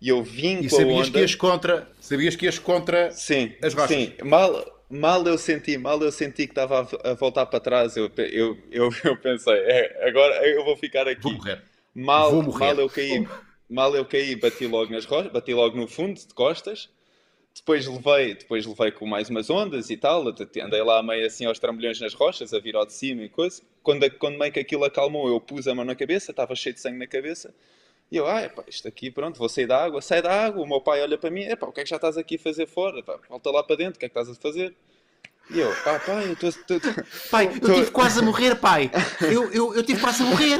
E eu vim E com a sabias onda. que ias contra, sabias que ias contra Sim, as rochas. sim. Mal, mal eu senti, mal eu senti que estava a, voltar para trás, eu, eu, eu, eu pensei, é, agora eu vou ficar aqui. vou morrer. Mal, Vou morrer. mal eu caí, mal eu caí, bati logo nas rochas, bati logo no fundo, de costas. Depois levei, depois levei com mais umas ondas e tal, andei lá meio assim aos trambolhões nas rochas, a vir ao de cima e coisa. Quando, quando meio que aquilo acalmou, eu pus a mão na cabeça, estava cheio de sangue na cabeça. E eu, ah, epá, isto aqui, pronto, vou sair da água. Sai da água, o meu pai olha para mim, epá, o que é que já estás aqui a fazer fora? Epá, volta lá para dentro, o que é que estás a fazer? E eu, pá, pai, eu estou... Pai, eu Tô- tive quase a morrer, pai. Eu, eu, eu tive quase a morrer.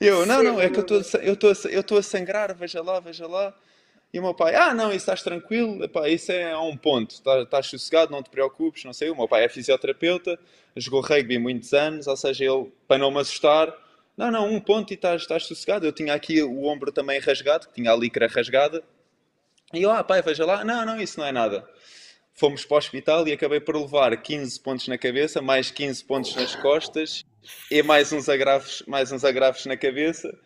E eu, não, não, é que eu estou eu estou a sa- eu estou a sangrar, veja lá, veja lá. E o meu pai, ah, não, isso estás tranquilo, epá, isso é a um ponto, estás, estás sossegado, não te preocupes, não sei. O meu pai é fisioterapeuta, jogou rugby muitos anos, ou seja, ele, para não me assustar, não, não, um ponto e estás, estás sossegado. Eu tinha aqui o ombro também rasgado, que tinha a licra rasgada. E eu, ah, pai, veja lá, não, não, isso não é nada. Fomos para o hospital e acabei por levar 15 pontos na cabeça, mais 15 pontos nas costas e mais uns agravos, mais uns agravos na cabeça.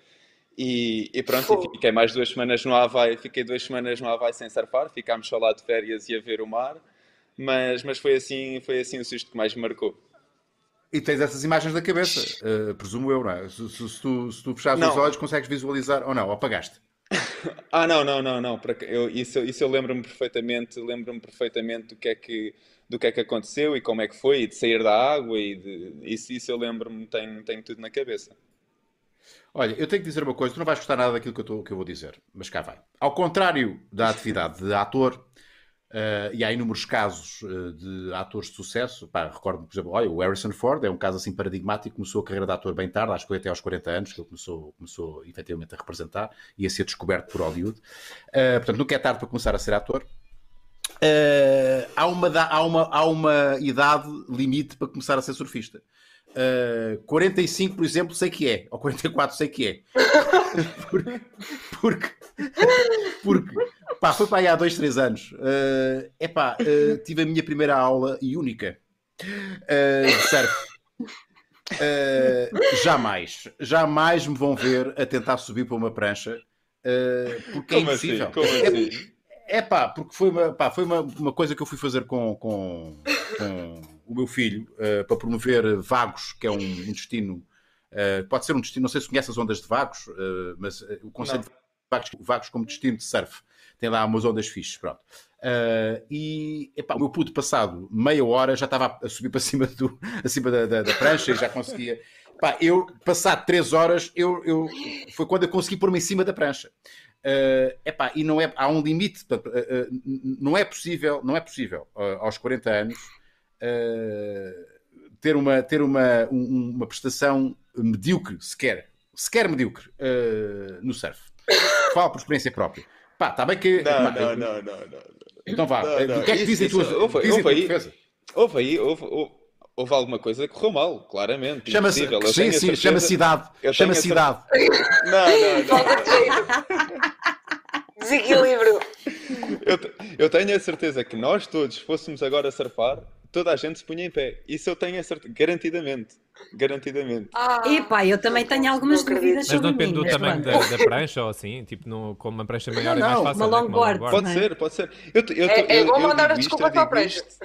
E, e pronto, Fogo. e fiquei mais duas semanas no Havaí, fiquei duas semanas no Havaí sem surfar, ficámos só lá de férias e a ver o mar, mas, mas foi assim, foi assim o susto que mais me marcou. E tens essas imagens da cabeça, eh, presumo eu, não é? Se, se- se tu, se tu fechares Não. os olhos, consegues visualizar ou não? Ou apagaste? Ah, não, não, não, não. Eu, isso, isso eu lembro-me perfeitamente, lembro-me perfeitamente do que é que do que é que aconteceu e como é que foi, e de sair da água e de, isso, isso eu lembro-me, tenho, tenho tudo na cabeça. Olha, eu tenho que dizer uma coisa, tu não vais gostar nada daquilo que eu, tô- que eu vou dizer, mas cá vai. Ao contrário da atividade de ator, eh, e há inúmeros casos eh, de atores de sucesso, pá, recordo por exemplo, olha, o Harrison Ford é um caso assim paradigmático, começou a carreira de ator bem tarde, acho que foi até aos 40 anos que ele começou, começou efetivamente a representar e a ser descoberto por Hollywood. Eh, portanto, nunca é tarde para começar a ser ator. Há, uma, há, uma, há uma idade limite para começar a ser surfista. Uh, 45, por exemplo, sei que é, ou 44, sei que é, porque, porque, porque pá, foi para aí há 2, 3 anos. Uh, epá, uh, tive a minha primeira aula e única uh, de surf. Uh, jamais, jamais me vão ver a tentar subir para uma prancha porque é Como assim? impossível. Como É- assim? é pá, porque foi uma, pá, foi uma, uma coisa que eu fui fazer com, com, com o meu filho eh, para promover Vagos, que é um, um destino. eh, pode ser um destino, não sei se conhece as ondas de Vagos, eh, mas o conceito de Vagos, Vagos como destino de surf tem lá umas ondas fixes, pronto. E epá, o meu puto passado meia hora já estava a subir para cima, do, acima da, da, da prancha e já conseguia. Pá, eu, passado três horas, eu, eu, foi quando eu consegui pôr-me em cima da prancha. Uh, epá, e não é, há um limite, uh, uh, não é possível, não é possível aos 40 anos ter, uma, ter uma, um- uma prestação medíocre, sequer, sequer medíocre no surf. Falo por experiência própria. Pá, está bem que. Não, pá, não, não, não, não. Então vá, Não, não, o que é que isso- dizem isso- tuas, ouve- dizem ouve tua aí. defesa? Houve aí, houve, houve, houve alguma coisa que correu mal, claramente. Chama-se, sim, a sim, certeza- chama-se idade. eu tenho Chama-se a cer- idade. Não, não, não. Desequilíbrio. Eu, eu tenho a certeza que nós todos fôssemos agora surfar, toda a gente se punha em pé. Isso eu tenho a certeza, garantidamente. Garantidamente. Ah, Epá, eu também tenho algumas dúvidas Mas não depende mim, do tamanho da, da prancha ou assim, tipo, no, com uma prancha maior é Não, mais não, fácil. uma né, longboard. Pode Não é? ser, pode ser. Eu, eu, É, é eu- bom mandar desculpas eu para a prancha. isto-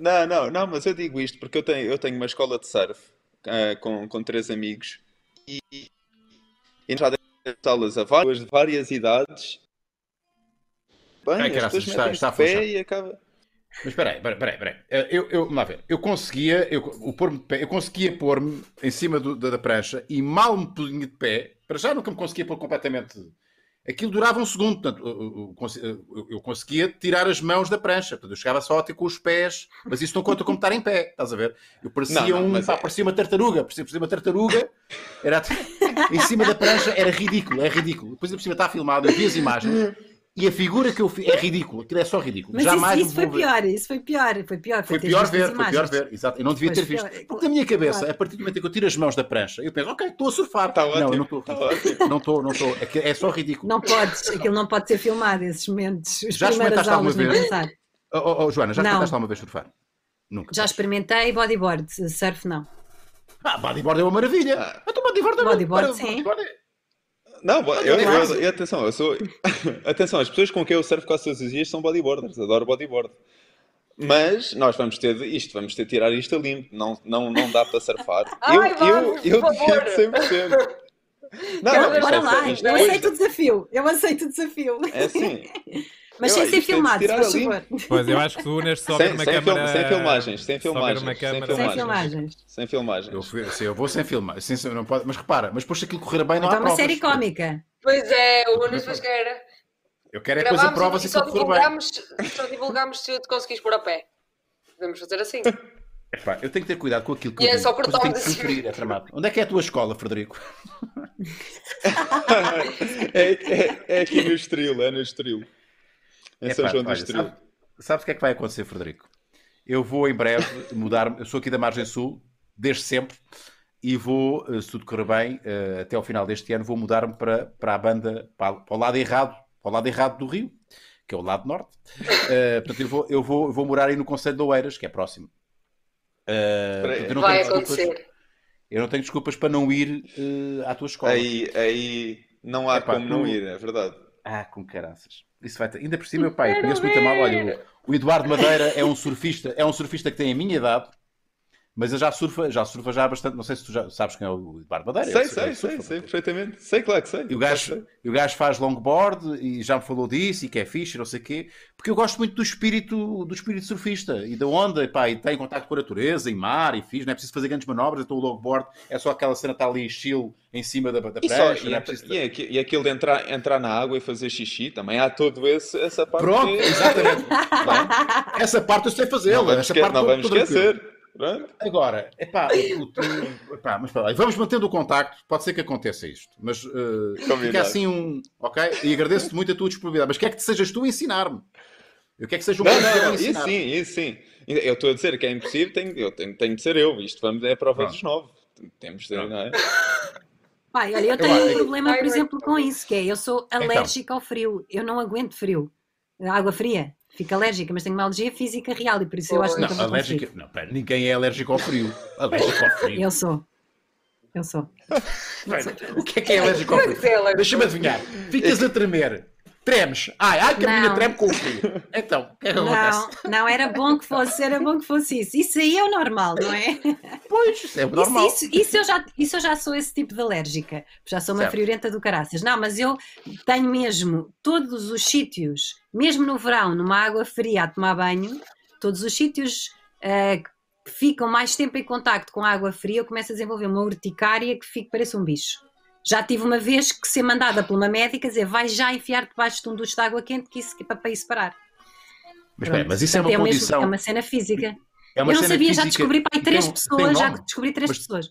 Não, não, não, mas eu digo isto porque eu tenho, eu tenho uma escola de surf ah, com, com três amigos e, e já dei aulas a várias, de várias idades. Bem, caraças, pessoas está- está pé e acaba. Mas espera aí, espera espera aí, espera aí. Eh, Eu, eu, vamos lá ver. Eu conseguia, eu, o pôr-me de pé, eu conseguia pôr-me em cima do- da, da prancha e mal me punha de pé, para já nunca me conseguia pôr completamente. Aquilo durava um segundo, portanto, eu, conseguia tirar as mãos da prancha, portanto, eu chegava só a ter com os pés, mas isso não conta como estar em pé, estás a ver? Eu parecia, Não, não, um, pá, é- parecia uma tartaruga, parecia, parecia uma tartaruga, era até- em cima da prancha, era ridículo, é ridículo. Depois por cima está filmado, eu vi as imagens e a figura que eu fiz é ridículo, aquilo é só ridículo. Mas Jamais isso, isso foi ver. pior, isso foi pior, foi pior. Foi teres pior ver, foi pior ver, exato. Eu não devia Pois, ter visto. pior. Porque na minha cabeça, Claro. a partir do momento em que eu tiro as mãos da prancha, eu penso, ok, estou a surfar. Tá não, ótimo, eu não estou. tá. Não estou, não estou. É, que é só ridículo. Não podes, aquilo não pode ser filmado, esses momentos. As Já experimentaste alguma vez? Oh, oh, oh, Joana, já Não. experimentaste alguma vez surfar? Nunca. Já experimentei bodyboard, surf não. Ah, bodyboard é uma maravilha. Ah. Tu bodyboard é uma Bodyboard, para- sim. bodyboard é- Não, eu, não é eu- eu- atenção, eu sou. atenção, as pessoas com quem eu surfo quase todos os dias são bodyboarders, adoro bodyboard. Mas nós vamos ter isto, vamos ter de tirar isto a limpo, não, não, não dá para surfar. Ai, eu, vamos, eu, eu defendo 100%. Não, não, bora é lá, isto eu é- aceito o desafio, eu aceito o desafio. É assim. Mas Eu- sem ser de filmado, se tirar faz a limpo. favor. Pois, eu acho que tu unes só Sem, uma sem, câmara... sem filmagens, sem filmagens, uma sem câmara. Sem filmagens. filmagens. Sem filmagens. Eu, fui- sim, eu vou sem filmar. Sim, sim, não pode, mas repara, mas depois se aquilo correr bem, não Então há uma provas. série cómica. Pois é, o Nunes quer. Eu quero é depois a prova e se aquilo correr bem. só divulgamos se o te conseguires pôr a pé. Podemos fazer assim. Epá, eu tenho que ter cuidado com aquilo que E eu é digo. só eu tenho que cumprir, é tramado. Onde é que é a tua escola, Frederico? é, é, é aqui no Estoril, é no Estoril. Em São Epá, João do Estoril. sabe- sabes o que é que vai acontecer, Frederico? Eu vou em breve mudar. Eu sou aqui da Margem Sul, desde sempre, e vou, eh, se tudo correr bem, eh, até ao final deste ano, vou mudar-me para, para a banda, para, para o lado errado, para o lado errado do Rio, que é o lado norte. Eh, portanto, eu vou, eu, vou, eu vou morar aí no Conselho de Oeiras, que é próximo. Portanto, eu não Vai acontecer. eu não tenho desculpas para não ir eh, à tua escola. Aí, aí não há Epá, como não ir, é verdade. Ah, com caraças. Isso vai ter... Ainda por cima, meu pai, conheço muito mal. Olha, o Eduardo Madeira é um surfista, é um surfista que tem a minha idade, mas ele já surfa, já surfa já há bastante. Não sei se tu já sabes quem é o Eduardo Madeira. Sei, sei, sei, sei, perfeitamente. Sei, claro que sei. E o, gajo, sei. e o gajo faz longboard e já me falou disso e que é fixe, não sei o quê, porque eu gosto muito do espírito, do espírito surfista e da onda, e, pá, e tem contato com a natureza, em mar e fixe, não é preciso fazer grandes manobras, então o longboard é só aquela cena que está ali chill em cima da, da E, só, prancha, e, não é preciso... e, e aquilo de entrar, entrar na água e fazer xixi, também há todo esse, essa parte. Pronto, que- exatamente. Não é? Essa parte eu sei Não fazê-la, vamos, esque- não estou- vamos esquecer. Pronto. Agora, epá, tu, epá, mas peraí, vamos mantendo o contacto, pode ser que aconteça isto, mas uh, fica assim um. Ok? E agradeço-te muito a tua disponibilidade, mas quer que sejas tu a ensinar-me. Eu quero que seja um Não, não, não, isso ensinar. sim, isso sim. Eu estou a dizer que é impossível, tenho, eu tenho, tenho de ser eu. Isto vamos, é a prova Pronto. dos nove. Temos de, não é? Pai, olha, eu tenho acho um que- problema, por exemplo, com isso, que é eu sou Então. alérgica ao frio. Eu não aguento frio. Água fria. Fico alérgica, mas tenho uma alergia física real e por isso eu acho que Não, nunca alérgica. Não, pera, ninguém é alérgico ao frio. Alérgico ao frio. Eu sou. Eu sou. Pera, O que é que é alérgico ao é frio? é? Deixa-me adivinhar. Ficas a tremer. Tremes. Ai, ai, que a menina Não. treme com o frio. Então, o que é que acontece? Não, não, era bom que fosse, era bom que fosse isso. Isso aí é o normal, não é? Pois, isso é normal. Isso, isso, isso eu já, isso eu já sou esse tipo de alérgica. Já sou uma Certo. friorenta do caraças. Não, mas eu tenho mesmo todos os sítios, mesmo no verão, numa água fria a tomar banho, todos os sítios ah, que ficam mais tempo em contacto com a água fria, eu começo a desenvolver uma urticária que fico, parece um bicho. Já tive uma vez que ser mandada por uma médica dizer vai já enfiar debaixo de um duche de água quente que isso, que é para, para isso parar. Mas, Pronto. mas isso é uma Portanto, mesmo- condição. é uma cena física. é uma eu não cena sabia, já descobri pá, três tem um- tem pessoas, já descobri três Mas- pessoas.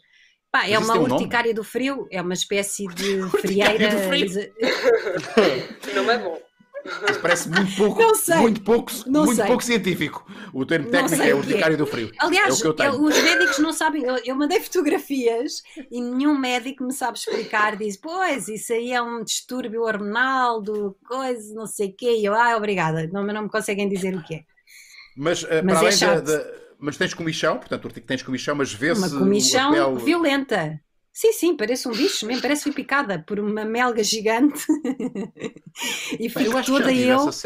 Pá, é uma um nome? urticária do frio, é uma espécie de Urticária frieira. do frio. exa- Não é bom. Isso parece muito pouco, Não sei. muito pouco, Não muito sei. pouco científico. O termo técnico é o é. do frio. Aliás, é o que eu os médicos não sabem. Eu, eu mandei fotografias e nenhum médico me sabe explicar. Diz, pois, isso aí é um distúrbio hormonal do coisa, não sei o quê. E eu, ah, obrigada. Não, não me conseguem dizer o que é. Mas, eh, Mas para é além da, da- Mas tens comichão, portanto, tens comichão, mas vê-se. Uma comichão violenta. Sim, sim, parece um bicho, mesmo parece que fui picada por uma melga gigante e Eu fico acho que toda tive eu.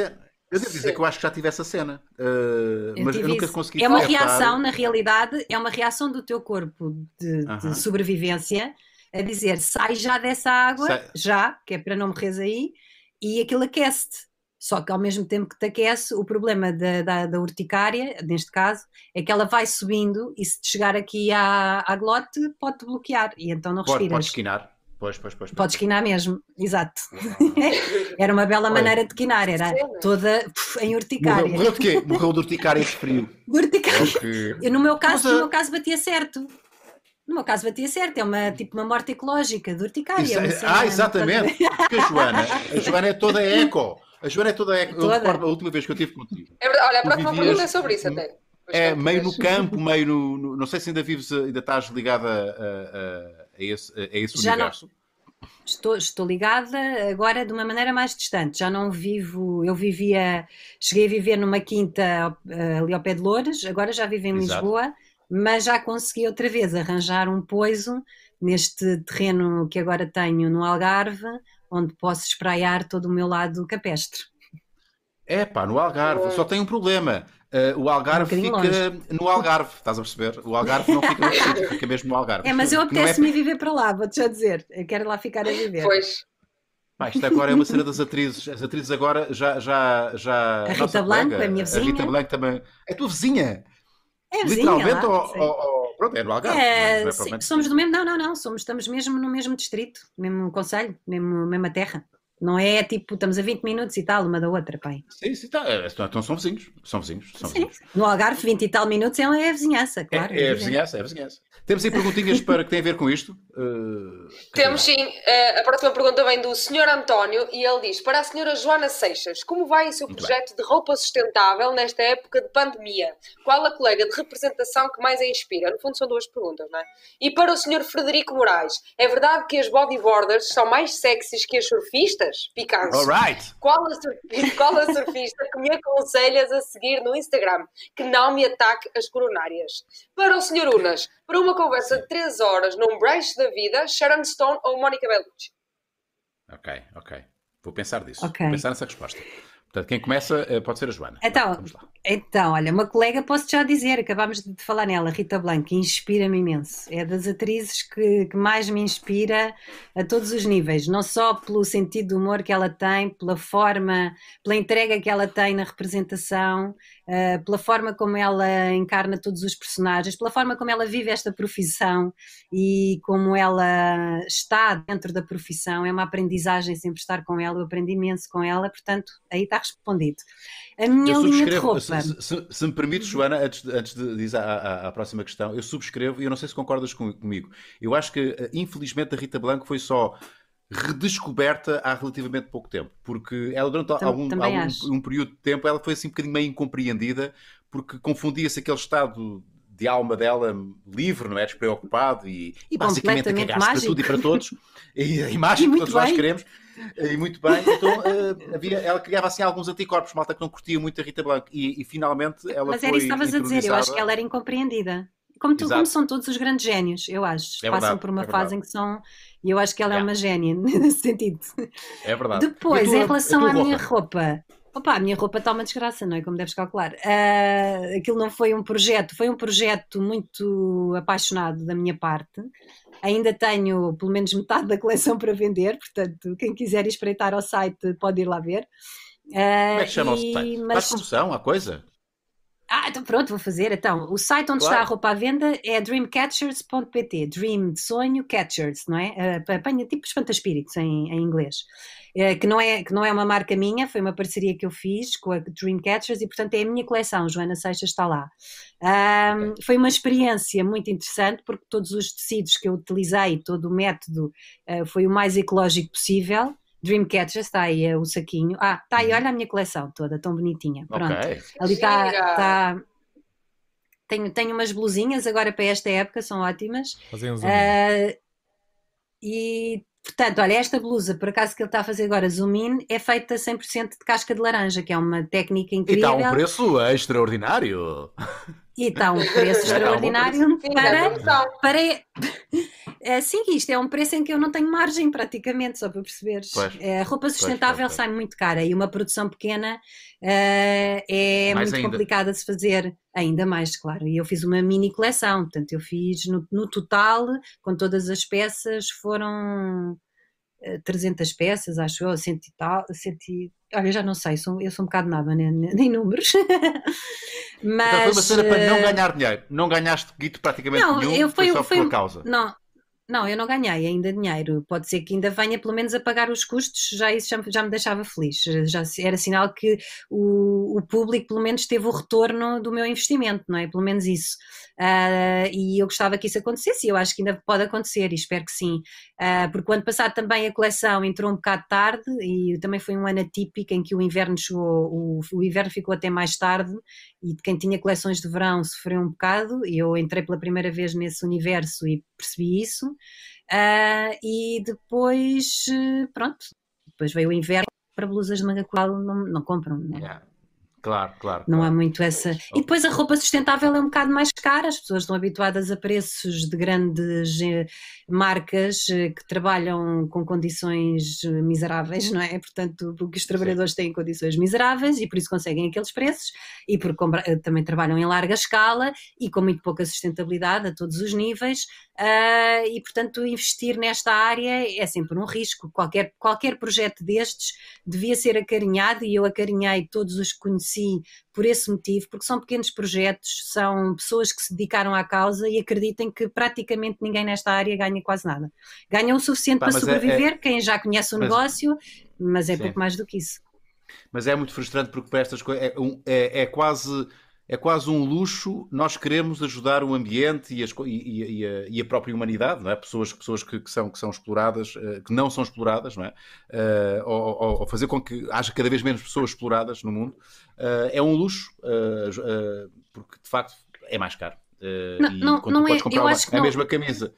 Eu devo dizer Sim. que eu acho que já tive essa cena. Uh, Eu mas eu nunca isso. consegui É uma reação, na realidade, é uma reação do teu corpo de, de Aham. sobrevivência a dizer sai já dessa água, Sai- já, que é para não morreres aí, e aquilo aquece-te. Só que ao mesmo tempo que te aquece, o problema da, da, da urticária, neste caso, é que ela vai subindo e se te chegar aqui à, à glote, pode-te bloquear e então não Pode, respiras. pode esquinar. Pois, pois, pois. Podes quinar mesmo, exato. era uma bela maneira de quinar, era toda puf, em urticária. Morreu, morreu de quê? Morreu de urticária de frio. De urticária. Ok. Eu, no meu caso, Mas, no ah, meu caso batia certo. No meu caso batia certo, é uma tipo uma morte ecológica de urticária. Isso é- ah, exatamente. Porque a Joana, a Joana é toda eco. A Joana é toda eco. Eu Toda. recordo a última vez que eu estive contigo. É verdade. Olha, a próxima vivias- pergunta é sobre isso até. É meio no campo, meio no, no- Não sei se ainda vives, ainda estás ligada a, a- a esse, a esse Já não. universo. Estou, estou ligada agora de uma maneira mais distante. Já não vivo. Eu vivia. Cheguei a viver numa quinta eh, ali ao pé de Loures, agora já vivo em Exato. Lisboa, mas já consegui outra vez arranjar um poiso neste terreno que agora tenho no Algarve, onde posso espraiar todo o meu lado capestre. É pá, no Algarve. Só tem um problema. Uh, o Algarve Um fica bocadinho no Algarve, estás a perceber? O Algarve não fica no sítio, fica mesmo no Algarve. É, mas eu não é- apetece-me viver para lá, vou-te já dizer. Eu quero lá ficar a viver. Pois. Pá, isto agora é uma cena das atrizes. As atrizes agora já. já, já A Rita Blanco colega, a minha A vizinha. Rita Blanco também. É a tua vizinha. É vizinha Literalmente, lá, ou- pronto, é no Algarve. É, não é sim, propriamente- somos do mesmo, não, não, não, somos, estamos mesmo no mesmo distrito, mesmo conselho, mesmo, mesma terra. Não é tipo, estamos a 20 minutos e tal, uma da outra, pai. Sim, sim, tá. É, Então são vizinhos. São vizinhos. São Sim. vizinhos. No Algarve, 20 e tal minutos é, é a vizinhança, claro. é, é a vizinhança, é a vizinhança. Temos aí perguntinhas para que têm a ver com isto. Uh, Temos sim, eh, a próxima pergunta vem do Sr. António e ele diz: Para a Sra. Joana Seixas, como vai o seu Muito projeto de roupa sustentável nesta época de pandemia? Qual a colega de representação que mais a inspira? No fundo, são duas perguntas, não é? E para o Sr. Frederico Moraes, é verdade que as bodyboarders são mais sexys que as surfistas? Picante. Alright. Qual a, surf- qual a surfista que me aconselhas a seguir no Instagram que não me ataque as coronárias? Para o Sr. Unas, para uma conversa de 3 horas num breche da vida, Sharon Stone ou Mónica Bellucci? Ok, ok. Vou pensar disso. Ok. Vou pensar nessa resposta. Portanto, quem começa eh, pode ser a Joana. Então, Vamos lá. Então, olha, uma colega posso já dizer, acabámos de falar nela, Rita Blanco, inspira-me imenso. É das atrizes que, que mais me inspira a todos os níveis, não só pelo sentido do humor que ela tem, pela forma, pela entrega que ela tem na representação, eh, pela forma como ela encarna todos os personagens, pela forma como ela vive esta profissão e como ela está dentro da profissão. É uma aprendizagem sempre estar com ela, eu aprendi imenso com ela, portanto, aí está respondido. A minha Eu linha de subscrevo, roupa. se, se- se me permites, Joana, antes de, antes de dizer à, à- à próxima questão, eu subscrevo e eu não sei se concordas com- comigo. Eu acho que, eh, infelizmente, a Rita Blanco foi só redescoberta há relativamente pouco tempo, porque ela durante algum, algum- um período de tempo ela foi assim um bocadinho meio incompreendida, porque confundia-se aquele estado de alma dela livre, não é? Despreocupado e, e basicamente a cagar-se para tudo e para todos, e a imagem E que todos nós bem. queremos. E muito bem, então eh, havia, ela criava assim alguns anticorpos, malta que não curtia muito a Rita Blanco, e, e finalmente ela Mas foi era isso que estavas a dizer, eu acho que ela era incompreendida. Como, tu, como são todos os grandes génios, eu acho. É Passam verdade, por uma é fase verdade. em que são. E eu acho que ela é Yeah. uma génia nesse sentido. É verdade. Depois, tua- em relação à tua minha roupa? Opa, a minha roupa está uma desgraça, não é? Como deves calcular. Ah, aquilo não foi um projeto, foi um projeto muito apaixonado da minha parte. Ainda tenho pelo menos metade da coleção para vender, portanto, quem quiser espreitar ao site pode ir lá ver. Como é que chama o e- site? mas- Faz promoção, a coisa? ah, então pronto, vou fazer. Então, o site onde Claro. está a roupa à venda é dreamcatchers.pt. Dream de sonho, catchers, não é? Uh, apanha tipo espanta-espíritos em, em inglês. Eh, que, não é, que não é uma marca minha, foi uma parceria que eu fiz com a Dreamcatchers e, portanto, é a minha coleção. Joana Seixas está lá. Ahm, Foi uma experiência muito interessante porque todos os tecidos que eu utilizei, todo o método, eh, foi o mais ecológico possível. Dreamcatchers, está aí eh, o saquinho. Ah, está aí, olha a minha coleção toda, tão bonitinha. Pronto. Ok. Ali está. Tá... Tenho, tenho umas blusinhas agora para esta época, são ótimas. Fazem um zoom. Ah, e portanto, olha, esta blusa, por acaso que ele está a fazer agora, zoom in, é feita 100% de casca de laranja, que é uma técnica E incrível. está um preço extraordinário. E está um preço extraordinário para, para. É, sim, isto é um preço em que eu não tenho margem praticamente, só para perceberes. Pois. É, a roupa sustentável pois, pois. sai muito cara e uma produção pequena eh, é Mais muito ainda. complicada de se fazer, ainda mais, claro. E eu fiz uma mini coleção, portanto, eu fiz no, no total, com todas as peças, foram 300 peças, acho eu, cento e tal, cento e... Olha, já não sei, sou, eu sou um bocado nada né, em números. Mas, Então foi uma cena para não eh, ganhar dinheiro. Não ganhaste guito praticamente Não, nenhum, eu- foi, foi- só foi por causa. Não, não, eu não ganhei ainda dinheiro. Pode ser que ainda venha pelo menos a pagar os custos, já isso já, me- já me deixava feliz. Já era sinal que o, o público pelo menos teve o retorno do meu investimento, não é? Pelo menos isso. Ah, e eu gostava que isso acontecesse e eu acho que ainda pode acontecer e espero que sim. Ah, porque o ano passado também a coleção entrou um bocado tarde e também foi um ano atípico em que o inverno chegou, o, o inverno ficou até mais tarde e quem tinha coleções de verão sofreu um bocado e eu entrei pela primeira vez nesse universo e percebi isso. Ah, e depois, pronto, depois veio o inverno para blusas de manga curta não, não compram, né? Yeah. Claro, claro. Não há claro. muito essa. E depois a roupa sustentável é um bocado mais cara, as pessoas estão habituadas a preços de grandes eh, marcas eh, que trabalham com condições eh, miseráveis, não é? Portanto, porque os trabalhadores têm condições miseráveis e por isso conseguem aqueles preços e porque também trabalham em larga escala e com muito pouca sustentabilidade a todos os níveis. e portanto, investir nesta área é sempre um risco. Qualquer, qualquer projeto destes devia ser acarinhado e eu acarinhei todos os que conheci por esse motivo, porque são pequenos projetos, são pessoas que se dedicaram à causa e acreditem que praticamente ninguém nesta área ganha quase nada. Ganham o suficiente Pá, para mas é- sobreviver, quem já conhece o mas- negócio, mas é Sim. pouco mais do que isso. Mas é muito frustrante porque para estas coisas é, é- é quase. É quase um luxo nós queremos ajudar o ambiente e, as e- e- a, e a própria humanidade, não é? Pessoas, pessoas que, que são, que são exploradas, eh, que não são exploradas, não é? Eh, ou, ou- fazer com que haja cada vez menos pessoas exploradas no mundo. Eh, é um luxo, eh, porque de facto é mais caro. Não, e não- quando não é- podes comprar eu acho que a não- mesma camisa.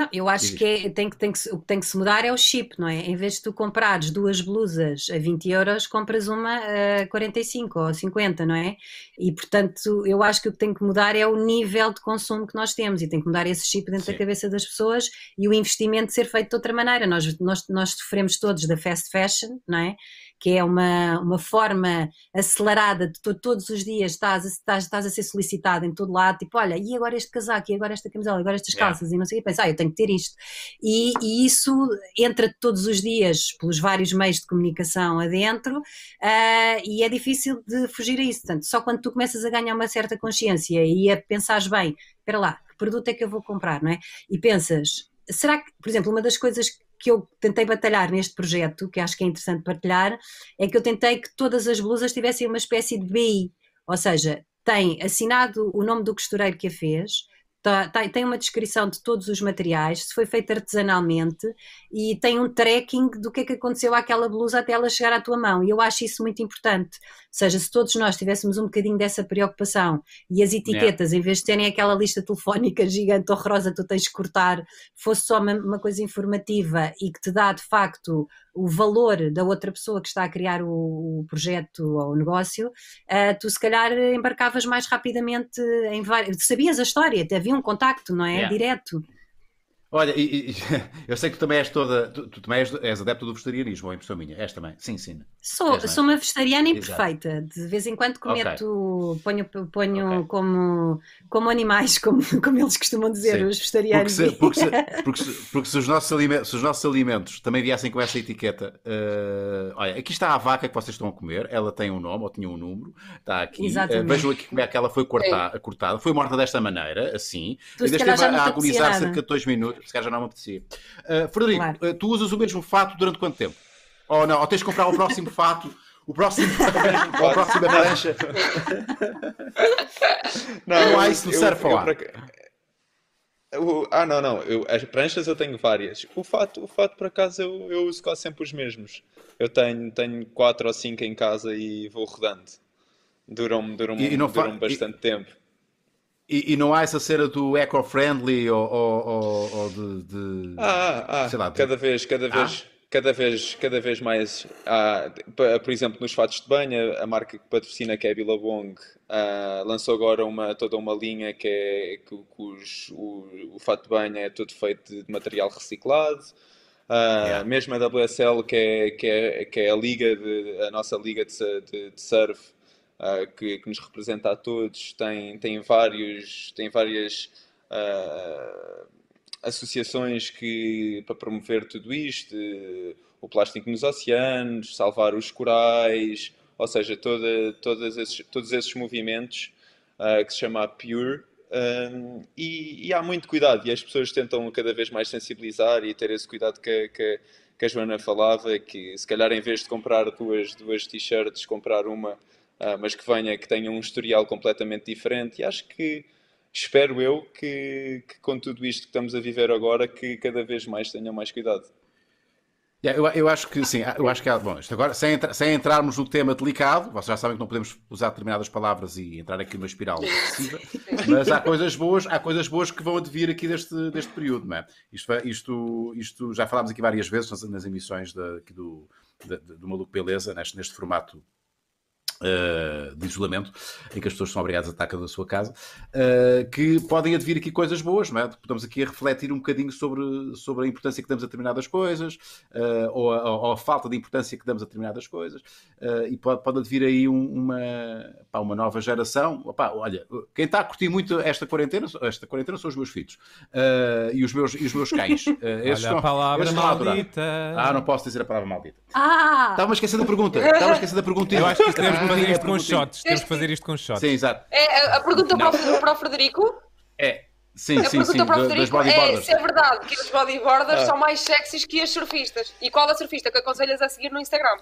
Não, eu acho que é- tem que, tem que, o que tem que se mudar é o chip, não é? Em vez de tu comprares duas blusas a 20 euros, compras uma a 45 ou 50, não é? E portanto, eu acho que o que tem que mudar é o nível de consumo que nós temos e tem que mudar esse chip dentro Sim. da cabeça das pessoas e o investimento ser feito de outra maneira. Nós, nós, nós sofremos todos da fast fashion, não é? Que é uma, uma forma acelerada de tu, todos os dias estás, a- estás, estás a ser solicitado em todo lado, tipo, olha, e agora este casaco, e agora esta camisola, e agora estas Yeah. calças, e não sei o que, pensar, ah, eu tenho que ter isto. E, e isso entra todos os dias pelos vários meios de comunicação adentro ah, e é difícil de fugir a isso. Portanto, só quando tu começas a ganhar uma certa consciência e a pensares bem, espera lá, que produto é que eu vou comprar, não é? E pensas, será que, por exemplo, uma das coisas que eu tentei batalhar neste projeto, que acho que é interessante partilhar, é que eu tentei que todas as blusas tivessem uma espécie de BI, ou seja, tem assinado o nome do costureiro que a fez, tá- tá- tem uma descrição de todos os materiais, se foi feito artesanalmente e tem um tracking do que é que aconteceu àquela blusa até ela chegar à tua mão. E eu acho isso muito importante. Ou seja, se todos nós tivéssemos um bocadinho dessa preocupação e as etiquetas, em vez de terem aquela lista telefónica gigante, horrorosa, tu tens que cortar, fosse só uma, uma coisa informativa e que te dá de facto o valor da outra pessoa que está a criar o, o projeto ou o negócio, ah, tu se calhar embarcavas mais rapidamente em várias. Sabias a história, havia um contacto, não é? Yeah. Direto. Olha, e- e- eu sei que tu também és toda. Tu, tu também és, és adepto do vegetarianismo, ou impressão minha. És também. Sim, sim. Sou, És, é? sou uma vegetariana Exato. imperfeita. De vez em quando cometo, ponho, ponho Ok. como, como animais, como, como eles costumam dizer, Sim. os vegetarianos. Porque se, porque, se, porque, se, porque se os nossos alimentos, se os nossos alimentos também viessem com essa etiqueta, eh, olha, aqui está a vaca que vocês estão a comer, ela tem um nome ou tinha um número, está aqui. Exatamente. Eh, vejam aqui como é que ela foi corta- cortada, foi morta desta maneira, assim, Tu, e ainda esteve a agonizar cerca de dois minutos, se calhar já não me apetecia. Eh, Frederico, Claro. eh, tu usas o mesmo fato durante quanto tempo? Ou não, ou tens de comprar o próximo fato, o próximo, ou a próxima prancha. Não há isso no eu- surf, eu O- ah, não, não. Eu, as pranchas eu tenho várias. O fato, o fato por acaso, eu, eu uso quase sempre os mesmos. Eu tenho, tenho quatro ou cinco em casa e vou rodando. Duram-me duram E- e não fa- duram bastante tempo. E, e não há essa cena do eco-friendly ou, ou, ou, de, de- Ah, ah, sei lá, cada vez, cada Ah? vez, cada vez, cada vez mais. há- pa- por exemplo, nos fatos de banho, a marca que patrocina, que é a Billabong, ah, lançou agora uma, toda uma linha que é que, o- cujo- o, o fato de banho é todo feito de, de material reciclado. Ah, Yeah. Mesmo a WSL, que é, que é, que é a liga de, a nossa liga de, de- de surf, ah, que, que nos representa a todos, tem, tem vários, tem várias ah, associações que, para promover tudo isto, o plástico nos oceanos, salvar os corais, ou seja, toda, todas esses, todos esses movimentos ah, que se chama Pure. Um, e, e há muito cuidado, e as pessoas tentam cada vez mais sensibilizar e ter esse cuidado que, que, que a Joana falava, que se calhar em vez de comprar duas, duas t-shirts, comprar uma, mas que venha, que tenha um historial completamente diferente. E acho que, espero eu, que, que com tudo isto que estamos a viver agora, que cada vez mais tenham mais cuidado. Yeah, eu, eu acho que sim, eu acho que há, bom, isto agora, sem, entra- sem entrarmos no tema delicado, vocês já sabem que não podemos usar determinadas palavras e entrar aqui numa espiral excessiva, mas há coisas boas, há coisas boas que vão advir aqui deste, deste período, não é? Isto, isto, isto já falámos aqui várias vezes nas, nas emissões da, aqui do, da- do Maluco Beleza, neste, neste formato uh, de isolamento, em que as pessoas são obrigadas a estar cada da sua casa, uh, que podem advir aqui coisas boas, não é? Estamos aqui a refletir um bocadinho sobre, sobre a importância que damos a determinadas coisas, uh, ou, a, ou a falta de importância que damos a determinadas coisas, uh, e pode, pode advir aí um- uma, pá, uma nova geração. Opá, olha, quem está a curtir muito esta quarentena, esta quarentena são os meus filhos uh, e, os meus, e os meus cães. Uh, esses Olha a estão- palavra a maldita. Ah, não posso dizer a palavra maldita. Ah! Estava-me a esquecer da pergunta. Estava a esquecer da pergunta. Eu acho que fazer isto com shots. Temos de fazer isto com shots. Sim, exato. É, a, a pergunta para o, para o Frederico? É, sim, A sim, pergunta sim, para o Frederico é se é verdade que os bodyboarders Ah. são mais sexys que as surfistas. E qual a surfista que aconselhas a seguir no Instagram?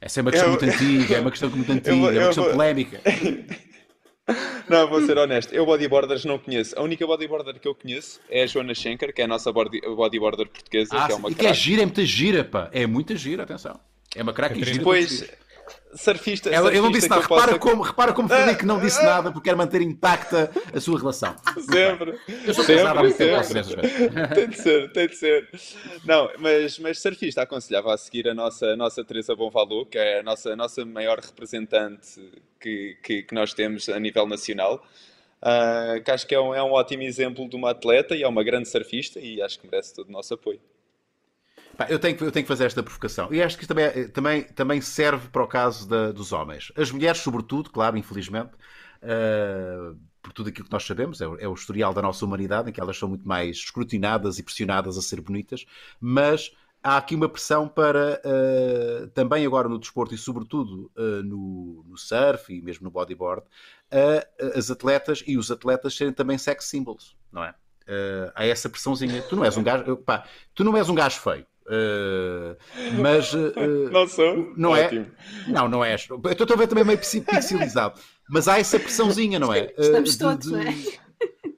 Essa é uma questão Eu- muito antiga, é uma questão muito antiga, vou- é uma questão vou- polémica. Não, vou ser honesto, eu bodyboarders não conheço. A única bodyboarder que eu conheço é a Joana Schenker, que é a nossa body- bodyboarder portuguesa, Ah, que é uma e que é gira, é muita gira, pá. É muita gira, atenção. É uma craque e gira. Depois, surfista. Ela, eu não surfista disse que nada. Repara como, repara como Frederico não disse nada porque quer manter intacta a sua relação. Sempre. Eu sou casado sempre, posso nessas vezes. tem de ser, tem de ser. Não, mas, mas surfista aconselhava a seguir a nossa, a nossa Teresa Bonvalot, que é a nossa, a nossa maior representante que, que, que nós temos a nível nacional. Ah, que acho que é um, é um ótimo exemplo de uma atleta e é uma grande surfista e acho que merece todo o nosso apoio. Pá, eu, tenho, que- eu tenho que fazer esta provocação. E acho que isto também, é- também, também serve para o caso da- dos homens. As mulheres, sobretudo, claro, infelizmente, ah, por tudo aquilo que nós sabemos, é, o- é o historial da nossa humanidade, em que elas são muito mais escrutinadas e pressionadas a ser bonitas, mas há aqui uma pressão para, ah, também agora no desporto e sobretudo ah, no, no surf e mesmo no bodyboard, as atletas e os atletas serem também sex symbols, não é? Ah, há essa pressãozinha. Tu não és um gajo, pá, tu não és um gajo feio. Uh, mas uh, Não sou? não Ótimo. é não, não és eu estou a ver também meio pixelizado mas há essa pressãozinha, não é? Estamos Uh, de- todos, de- não é?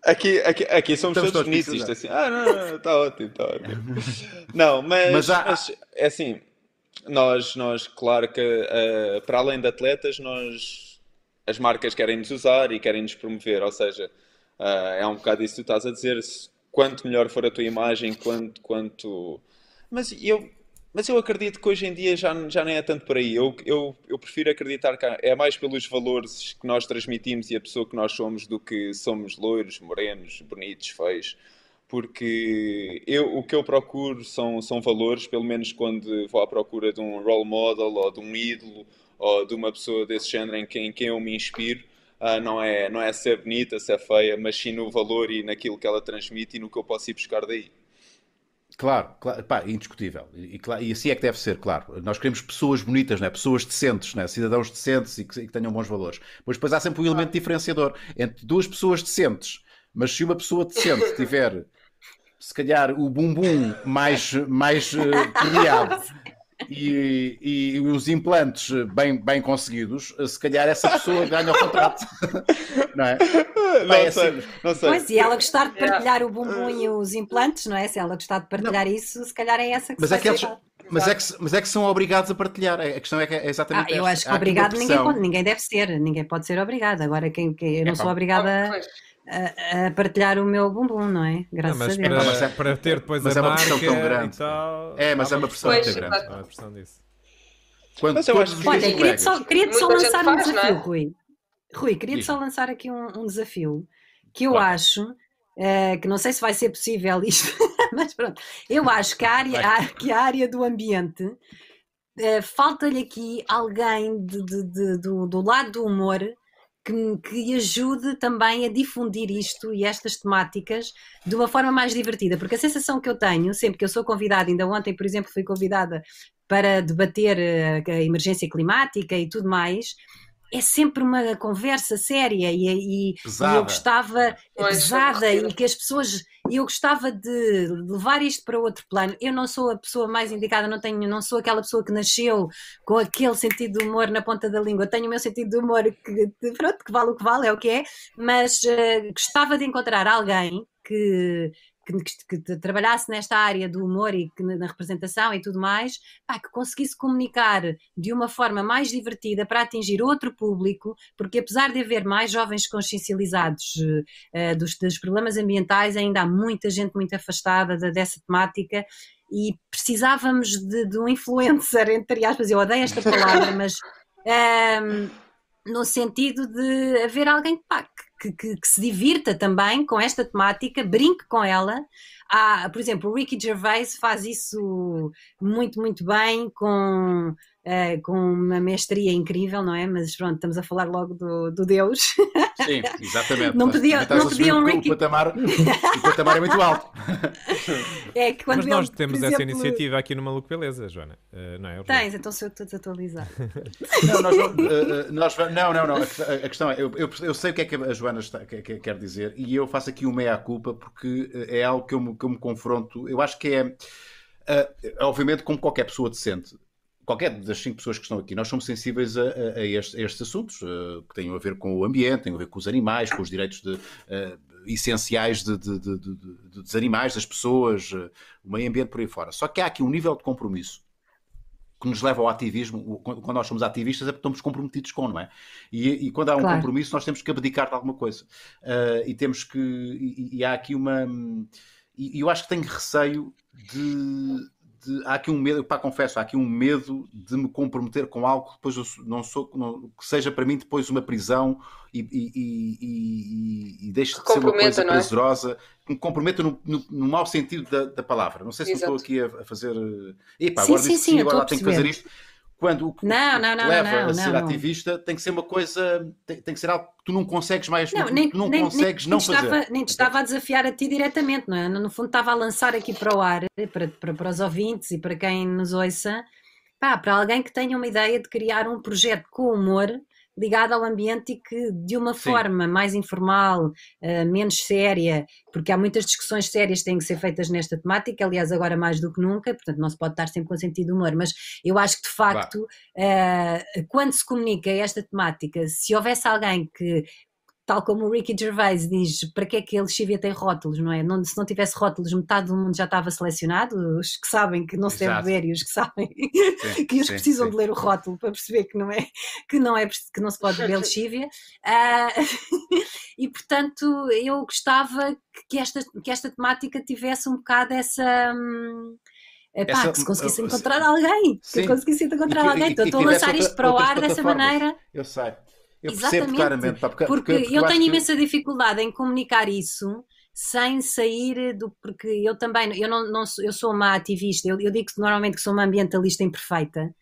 Aqui, aqui, aqui somos Estamos todos fixos, assim. Ah, não, está ótimo, está ótimo. Não, mas, Mas há- mas, é assim, nós, nós claro que eh, para além de atletas, nós as marcas querem nos usar e querem nos promover, ou seja, eh, é um bocado isso que tu estás a dizer, se- quanto melhor for a tua imagem, quanto, quanto... Mas eu, mas eu acredito que hoje em dia já, já nem é tanto por aí. Eu, eu, eu prefiro acreditar que é mais pelos valores que nós transmitimos e a pessoa que nós somos do que somos loiros, morenos, bonitos, feios. Porque eu, o que eu procuro são, são valores, pelo menos quando vou à procura de um role model ou de um ídolo ou de uma pessoa desse género em quem, em quem eu me inspiro. ah, não, é, não é ser bonita, ser feia, mas sim no valor e naquilo que ela transmite e no que eu posso ir buscar daí. Claro, claro pá, indiscutível. E, e e assim é que deve ser, claro. Nós queremos pessoas bonitas, não é? pessoas decentes, não é? cidadãos decentes e que, e que tenham bons valores. Mas depois há sempre um elemento diferenciador entre duas pessoas decentes. Mas se uma pessoa decente tiver, se calhar, o bumbum mais, mais uh, permeado e, e os implantes bem, bem conseguidos, se calhar essa pessoa ganha o contrato. não é? Não Pá, é sei, assim. não sei. Pois, e ela gostar de partilhar o bumbum e os implantes, não é? Se ela gostar de partilhar isso, se calhar é essa que Mas se é que eles, mas, é que, se- mas é que são obrigados a partilhar. A questão é que é Ah, exatamente eu esta. acho que Há obrigado ninguém, pode- ninguém deve ser, ninguém pode ser obrigado. Agora, quem, quem- eu não É, sou obrigada Ah. A, a partilhar o meu bumbum, não é? Graças Não, mas a Deus. para, Não, mas é- para ter depois mas a é uma pressão tão grande. tal. É, mas é uma pressão muito grande. Há uma pressão disso. Quando Mas eu acho que- Olha, queria-te só, queria só lançar um faz, não desafio, é? Rui. Rui, queria-te só lançar aqui um, um desafio que eu Claro. acho eh, que não sei se vai ser possível isto, mas pronto, eu acho que a área, a- que a área do ambiente eh, falta-lhe aqui alguém de- de- de- do, do lado do humor que, me- que ajude também a difundir isto e estas temáticas de uma forma mais divertida, porque a sensação que eu tenho, sempre que eu sou convidada, ainda ontem, por exemplo, fui convidada para debater eh, a emergência climática e tudo mais, é sempre uma conversa séria e, e- e Pesada. eu gostava Pois, pesada e que as pessoas eu gostava de levar isto para outro plano. Eu não sou a pessoa mais indicada, não tenho, não sou aquela pessoa que nasceu com aquele sentido de humor na ponta da língua. Tenho o meu sentido de humor que pronto, que vale o que vale, é o que é, mas eh, gostava de encontrar alguém que que, que- trabalhasse nesta área do humor e que na representação e tudo mais, pá, que conseguisse comunicar de uma forma mais divertida para atingir outro público, porque apesar de haver mais jovens consciencializados eh, dos, dos problemas ambientais, ainda há muita gente muito afastada da- dessa temática e precisávamos de, de um influencer, entre aspas, eu odeio esta palavra, mas ehm, no sentido de haver alguém pá, que, que- que se divirta também com esta temática, brinque com ela. Há, por exemplo, o Ricky Gervais faz isso muito, muito bem, com, eh, com uma mestria incrível, não é? Mas pronto, estamos a falar logo do, do Deus. Sim, exatamente. Não podia- não podia um Ricky- O patamar, o patamar é muito alto. É que quando Mas nós ele, temos por essa exemplo, iniciativa aqui no Maluco Beleza, Joana. Eh, não é? Tens, então sou eu que estou desatualizado. Não, nós, vamos- eh, nós não, não, não. A, questão- a questão é, eu, eu, eu sei o que é que a Joana está- que- que- quer dizer e eu faço aqui uma meia-culpa porque é algo que eu, me, que eu me confronto. Eu acho que é, eh, obviamente, como qualquer pessoa decente, qualquer das cinco pessoas que estão aqui, nós somos sensíveis a, a- a estes, a estes assuntos eh, que têm a ver com o ambiente, têm a ver com os animais, com os direitos de, eh, essenciais de- de- dos animais, das pessoas, eh, o meio ambiente por aí fora. Só que há aqui um nível de compromisso que nos leva ao ativismo. Quando nós somos ativistas é porque estamos comprometidos com, não é? E, e quando há um Claro. compromisso, nós temos que abdicar de alguma coisa. Ah, e temos que. E, e há aqui uma. E e eu acho que tenho receio de. De- há aqui um medo, pá, confesso, há aqui um medo de me comprometer com algo que depois eu não sou, não- que seja para mim depois uma prisão e, e, e, e, e deixe de ser uma coisa é? prazerosa, que me comprometa no, no, no mau sentido da, da palavra. Não sei se estou aqui a, a fazer. eh, Epá, Sim, agora sim, sim, sim, agora tenho que fazer isto. Quando o que, Não, não, não, leva a ser ativista tem que ser uma coisa, tem, tem que ser algo que tu não consegues mais, Não, nem, tu não nem- consegues nem, não fazer. Estava, nem te estava a desafiar a ti diretamente, não é? No fundo, estava a lançar aqui para o ar, para, para, para os ouvintes e para quem nos ouça, pá, para alguém que tenha uma ideia de criar um projeto com humor ligado ao ambiente e que de uma Sim. forma mais informal, eh, menos séria, porque há muitas discussões sérias que têm que ser feitas nesta temática, aliás, agora mais do que nunca, portanto não se pode estar sempre com sentido de humor, mas eu acho que de facto, eh, quando se comunica esta temática, se houvesse alguém que tal como o Ricky Gervais diz, para que é que a lexívia tem rótulos, não é? Não- se não tivesse rótulos, metade do mundo já estava selecionado, os que sabem que não se deve Exato. ver e os que sabem Sim, que os sim, precisam sim. de ler o rótulo para perceber que não é que não é que não se pode beber lexívia Ah, e portanto eu gostava que- esta que esta temática tivesse um bocado essa hum, epá, Essa, que se conseguisse uh, encontrar alguém que conseguisse encontrar E alguém e- então e estou a lançar outra- isto para o ar dessa maneira Eu sei. Eu Exatamente, percebo claramente. pá, porque, porque, porque- eu acho tenho que- imensa dificuldade em comunicar isso sem sair do porque eu também eu não, não sou, eu sou uma ativista eu, eu digo que normalmente que sou uma ambientalista imperfeita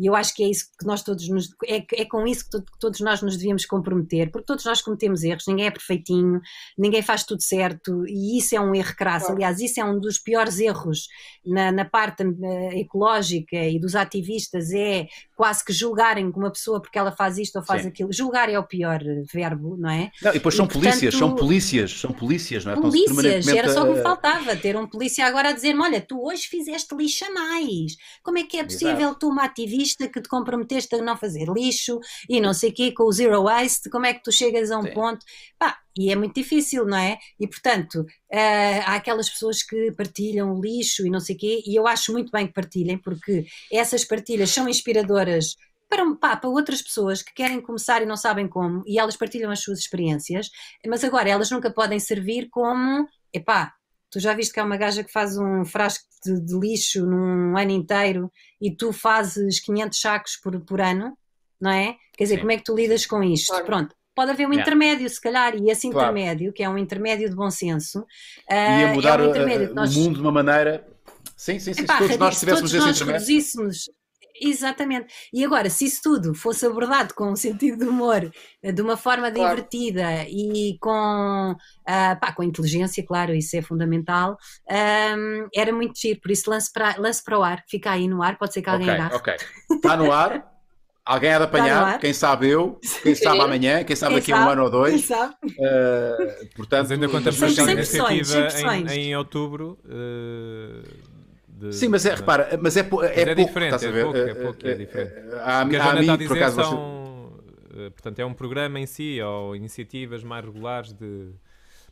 e eu acho que é isso que nós todos nos, é, é com isso que, to- que todos nós nos devíamos comprometer porque todos nós cometemos erros ninguém é perfeitinho ninguém faz tudo certo e isso é um erro crasso Claro. aliás isso é um dos piores erros na, na parte eh, ecológica e dos ativistas é quase que julgarem uma pessoa porque ela faz isto ou faz Sim. aquilo julgar é o pior verbo não é Não, e depois são E, polícias, são portanto- polícias, são polícias, não é? Polícias, era só o que me faltava, ter um polícia agora a dizer-me: olha, tu hoje fizeste lixo a mais. Como é que é possível Exato. tu, uma ativista, que te comprometeste a não fazer lixo e não sei o quê, com o zero waste, como é que tu chegas a um Sim. ponto? Pá, e é muito difícil, não é? E portanto, eh, há aquelas pessoas que partilham o lixo e não sei o quê, e eu acho muito bem que partilhem, porque essas partilhas são inspiradoras para, pá, para outras pessoas que querem começar e não sabem como, e elas partilham as suas experiências, mas agora elas nunca podem servir como, epá, tu já viste que há uma gaja que faz um frasco de, de lixo num ano inteiro e tu fazes 500 sacos por, por ano, não é? Quer dizer, Sim. como é que tu lidas com isto? Claro. Pronto. Pode haver um Yeah. intermédio, se calhar, e esse Claro. intermédio, que é um intermédio de bom senso, Ia ah, mudar é um uh, intermédio que nós o mundo de uma maneira. Sim, sim, sim. Epá, se todos nós se tivéssemos todos esse nós. Exatamente. E agora, se isso tudo fosse abordado com um sentido de humor, de uma forma Claro. divertida e com, ah, pá, com inteligência, claro, isso é fundamental, ahm, era muito giro. Por isso, lance para, lance para o ar, fica aí no ar, pode ser que alguém Ok, agarre. ok. Está no ar. Alguém há de apanhar, ar. quem sabe eu, quem sabe Sim. amanhã, quem sabe Quem daqui a um sabe? ano ou Quem dois. sabe? Uh, portanto, Mas ainda contamos com aquela iniciativa em, em outubro. eh, de- Sim, mas é, de- repara, mas é, é, é pouco, diferente, estás a é ver? pouco, é Uh, pouco, é uh, diferente. uh, Há, O que a Joana a está a mim, por acaso, você- são, eh, portanto, é um programa em si, ou iniciativas mais regulares de...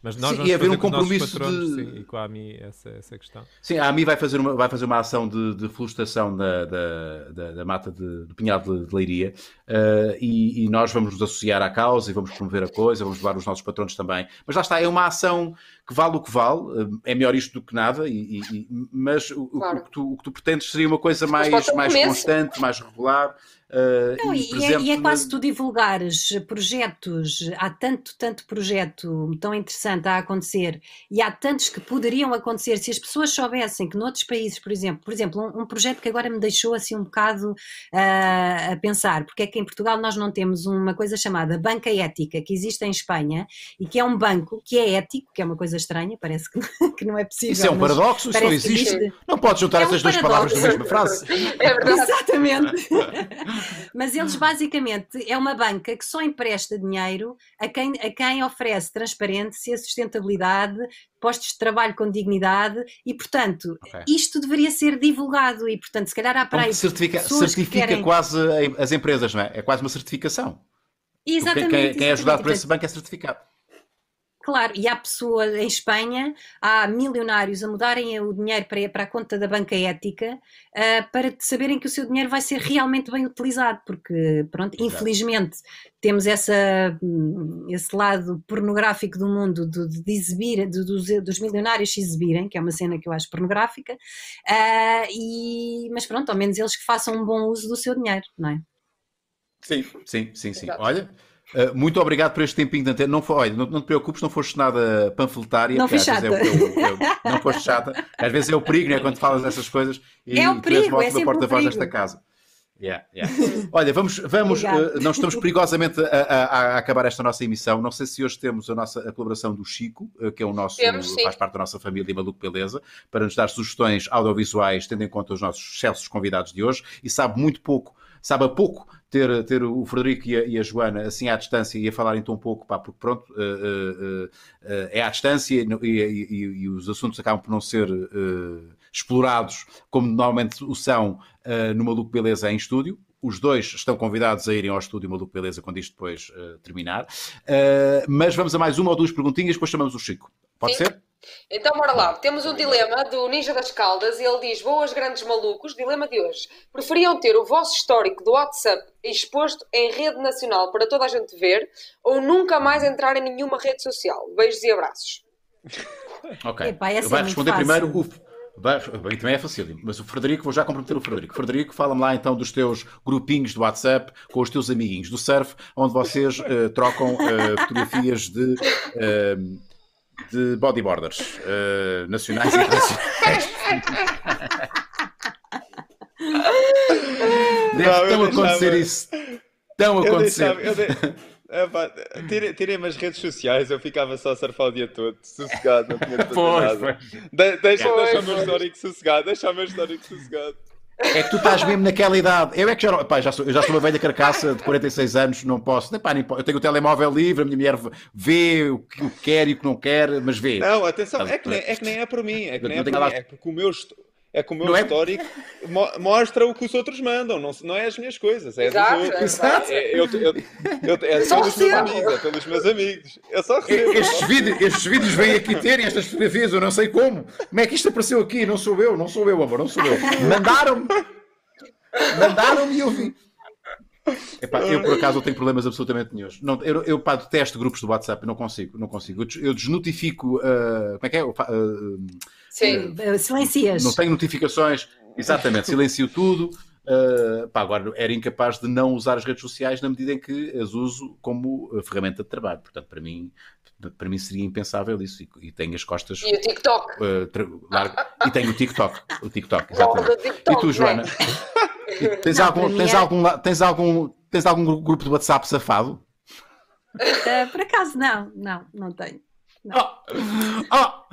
Mas nós Sim, vamos e haver um com compromisso patronos, de- sim, e com a AMI essa, essa questão. Sim, a AMI vai fazer uma, vai fazer uma ação de, de florestação da, da, da, da mata de, do Pinhal de, de Leiria uh, e, e nós vamos nos associar à causa e vamos promover a coisa, vamos levar os nossos patronos também. Mas lá está, é uma ação que vale o que vale, uh, é melhor isto do que nada, e, e- mas o, Claro. o que tu, o que tu pretendes seria uma coisa mais, mais começo. constante, mais regular. uh, Não, e, e, é, e é na- quase tu divulgares projetos, há tanto, tanto projeto tão interessante a acontecer e há tantos que poderiam acontecer se as pessoas soubessem que noutros países, por exemplo, por exemplo, um, um projeto que agora me deixou assim um bocado ah, a pensar, porque é que em Portugal nós não temos uma coisa chamada banca ética que existe em Espanha e que é um banco que é ético, que é uma coisa estranha, parece que, que não é possível. Isso é um paradoxo, isso não que existe. Não podes juntar É um essas duas palavras na mesma frase. É verdade. Exatamente. Mas eles basicamente é uma banca que só empresta dinheiro a quem, a quem oferece transparência, sustentabilidade, postos de trabalho com dignidade e, portanto, Ok. isto deveria ser divulgado e, portanto, se calhar há para Então, aí certifica, certifica querem- quase as empresas, não é? É quase uma certificação. Exatamente. quem- quem é ajudado exatamente. por esse banco é certificado. Claro, e há pessoas em Espanha, há milionários a mudarem o dinheiro para, para a conta da banca ética ah, para saberem que o seu dinheiro vai ser realmente bem utilizado, porque, pronto, Exato. infelizmente temos essa, hum, esse lado pornográfico do mundo de, de exibir, de- dos, dos milionários se exibirem, que é uma cena que eu acho pornográfica, ah, e, mas pronto, ao menos eles que façam um bom uso do seu dinheiro, não é? Sim, sim, sim, sim. Exato. Olha, uh, muito obrigado por este tempinho de antena. Não, foi, olha, não, não te preocupes, não foste nada panfletária. Não porque fui às vezes chata. É o, é o- é o- não foste chata. Às vezes é o perigo, né? Falas falas dessas coisas. E, É o tu és perigo, uma é porta-voz desta casa. Yeah, yeah. Olha, vamos, vamos uh, não estamos perigosamente a, a- a acabar esta nossa emissão. Não sei se hoje temos a nossa a colaboração do Chico, uh, que é o nosso, Temos, sim. faz parte da nossa família Maluco Beleza, para nos dar sugestões audiovisuais, tendo em conta os nossos excelsos convidados de hoje, e sabe muito pouco, sabe a pouco ter, ter o Frederico e a, e a Joana assim à distância e a falarem tão pouco, pá, porque pronto, uh, uh, uh, é à distância e, e- e- os assuntos acabam por não ser uh, explorados como normalmente o são uh, no Maluco Beleza em estúdio. Os dois estão convidados a irem ao estúdio Maluco Beleza quando isto depois uh, terminar. Uh, mas vamos a mais uma ou duas perguntinhas, depois chamamos o Chico. Pode Sim. ser? Então, bora lá. Temos um dilema do Ninja das Caldas e ele diz: Boas, grandes malucos. Dilema de hoje. Preferiam ter o vosso histórico do WhatsApp exposto em rede nacional para toda a gente ver ou nunca mais entrar em nenhuma rede social? Beijos e abraços. Ok. Epá, Vai é responder fácil. primeiro o. Bem, também é facílimo, mas o Frederico, vou já comprometer o Frederico. Frederico, fala-me lá então dos teus grupinhos do WhatsApp com os teus amiguinhos do surf, onde vocês eh, trocam eh, fotografias de, eh, de bodyboarders eh, nacionais e internacionais. Deve Não, tão acontecer deixava- isso. Tão Eu acontecer. tirei- Tirei-me as redes sociais, eu ficava só a surfar o dia todo, sossegado, não tinha de fazer Pois, nada. pois. De- deixa, Pois, deixa o meu histórico sossegado, deixa o meu histórico sossegado. É que tu estás mesmo naquela idade. Eu é que já, pá, já, sou, já sou uma velha carcaça de 46 anos, não posso. Nem, pá, nem eu tenho o telemóvel livre, a minha mulher vê o que quer e o que não quer, mas vê. Não, atenção, é que nem é, que nem é por mim, é que nem é nada mim, é porque o meu, é que o meu Não é- histórico mo- mostra o que os outros mandam, não, não é as minhas coisas, é Exato, dos outros. exato. É, eu, eu, eu, é Só pelos meus amigos, é pelos meus amigos. Eu só recebo. Estes vídeos, estes vídeos vêm aqui ter e estas fotografias, eu não sei como. Como é que isto apareceu aqui? Não sou eu, não sou eu, amor, não sou eu. Mandaram-me. Mandaram-me e eu vi. Epá, eu por acaso não tenho problemas absolutamente nenhums. Não, eu, eu pá, detesto grupos do WhatsApp, não consigo, não consigo. Eu, eu desnotifico, ah, como é que é? Ah, Sim. Eh, Silencias. não tenho notificações, exatamente, silencio tudo. Ah, pá, agora era incapaz de não usar as redes sociais na medida em que as uso como ferramenta de trabalho. Portanto, para mim, para mim seria impensável isso. E, e tenho as costas E o TikTok. tra- largas. E tenho o TikTok. O TikTok, exatamente. TikTok, E tu, Joana? né? Tens, Não, algum, tens, é- algum, tens, algum, tens algum grupo de WhatsApp safado? Eh, por acaso, não, não, não tenho. Oh, oh,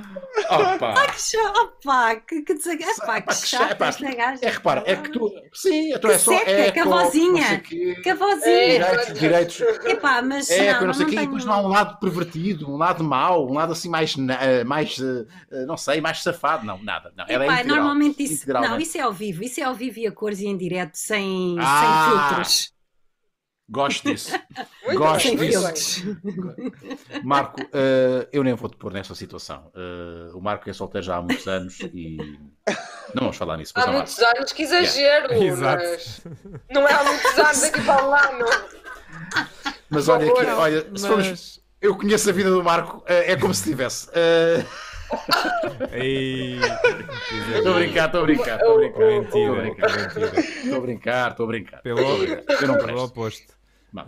oh, pá. Que chato, opá, que, que, desag... Epá, que chato chato, pá. esta gaja. É, repara, é que tu. Sim, então Que é só. seca, é que a vozinha. Que a vozinha. É, Direitos, direitos. Epá, mas É, não, não sei não quê, e tenho... depois não há um lado pervertido, um lado mau, um lado assim mais, eh, mais eh, eh, não sei, mais safado. Não, nada. Não, ela é Epá, integral. normalmente isso, não, isso é ao vivo, isso é ao vivo e a cores e em direto, sem, Ah, sem filtros. Gosto disso. Muito Gosto disso. Marco, eh, eu nem vou te pôr nessa situação. Eh, o Marco é solteiro já há muitos anos e. Não vamos falar nisso, mas Há não, muitos anos, que exagero, Exato. mas não é há muitos anos aqui para um ano. Mas olha, aqui, não. olha se formos- Mas. eu conheço a vida do Marco, eh, é como se tivesse. Estou a brincar, estou a brincar, estou a brincar. Estou a Mentira, brincar, estou a brincar, estou a brincar. Pelo, oposto. Não,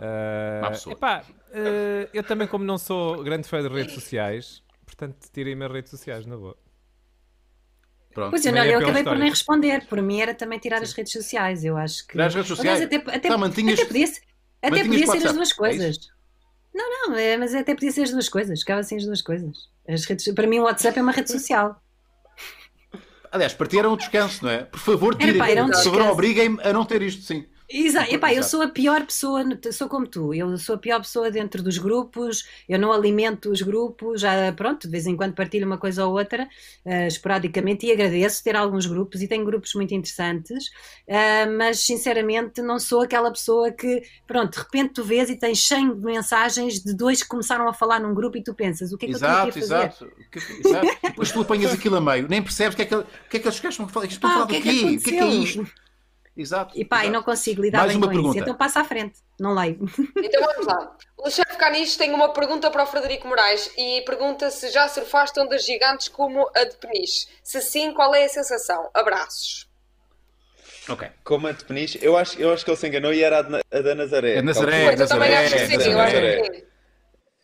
pessoa. epá, ah, eu também, como não sou grande fã de redes sociais, portanto, tirei-me as redes sociais, na boa. Pronto. Pois eu, não, é eu acabei por nem responder. Por mim era também tirar as redes sociais. Eu acho que. Tirar as redes sociais? Aliás, até, até, Não, mantinhas- até podia, ser- até podia ser as duas é coisas. Não, não, é, mas até podia ser as duas coisas. Ficava assim as duas coisas. As redes, para mim, o WhatsApp é uma rede social. Aliás, para ti era um descanso, não é? Por favor, tirem. um Por favor, obriguem-me a não ter isto, sim. Exato. Epá, eu sou a pior pessoa, sou como tu, eu sou a pior pessoa dentro dos grupos, eu não alimento os grupos, já pronto, de vez em quando partilho uma coisa ou outra, eh, esporadicamente, e agradeço ter alguns grupos, e tenho grupos muito interessantes, eh, mas sinceramente não sou aquela pessoa que, pronto, de repente tu vês e tens 100 mensagens de dois que começaram a falar num grupo e tu pensas, o que é que eu Exato, estou aqui a fazer? exato. Que- exato. Depois tu apanhas aquilo a meio, nem percebes o que é que, o que, é que eles gajos estão a falar. Estão a falar o que é do que quê? O que é que é isto? Exato. E pá, e exato. não consigo lidar Mais bem uma com pergunta. isso, então passa à frente, não leio. Então vamos lá. O chefe Canis tem uma pergunta para o Frederico Moraes e pergunta se já surfaste ondas gigantes como a de Peniche. Se sim, qual é a sensação? Abraços. Ok. Como a de Peniche, eu acho, eu acho que ele se enganou e era a, de- a da Nazaré. É Nazaré, eu também Nazaré, acho que sim, eu acho Nazaré. que sim.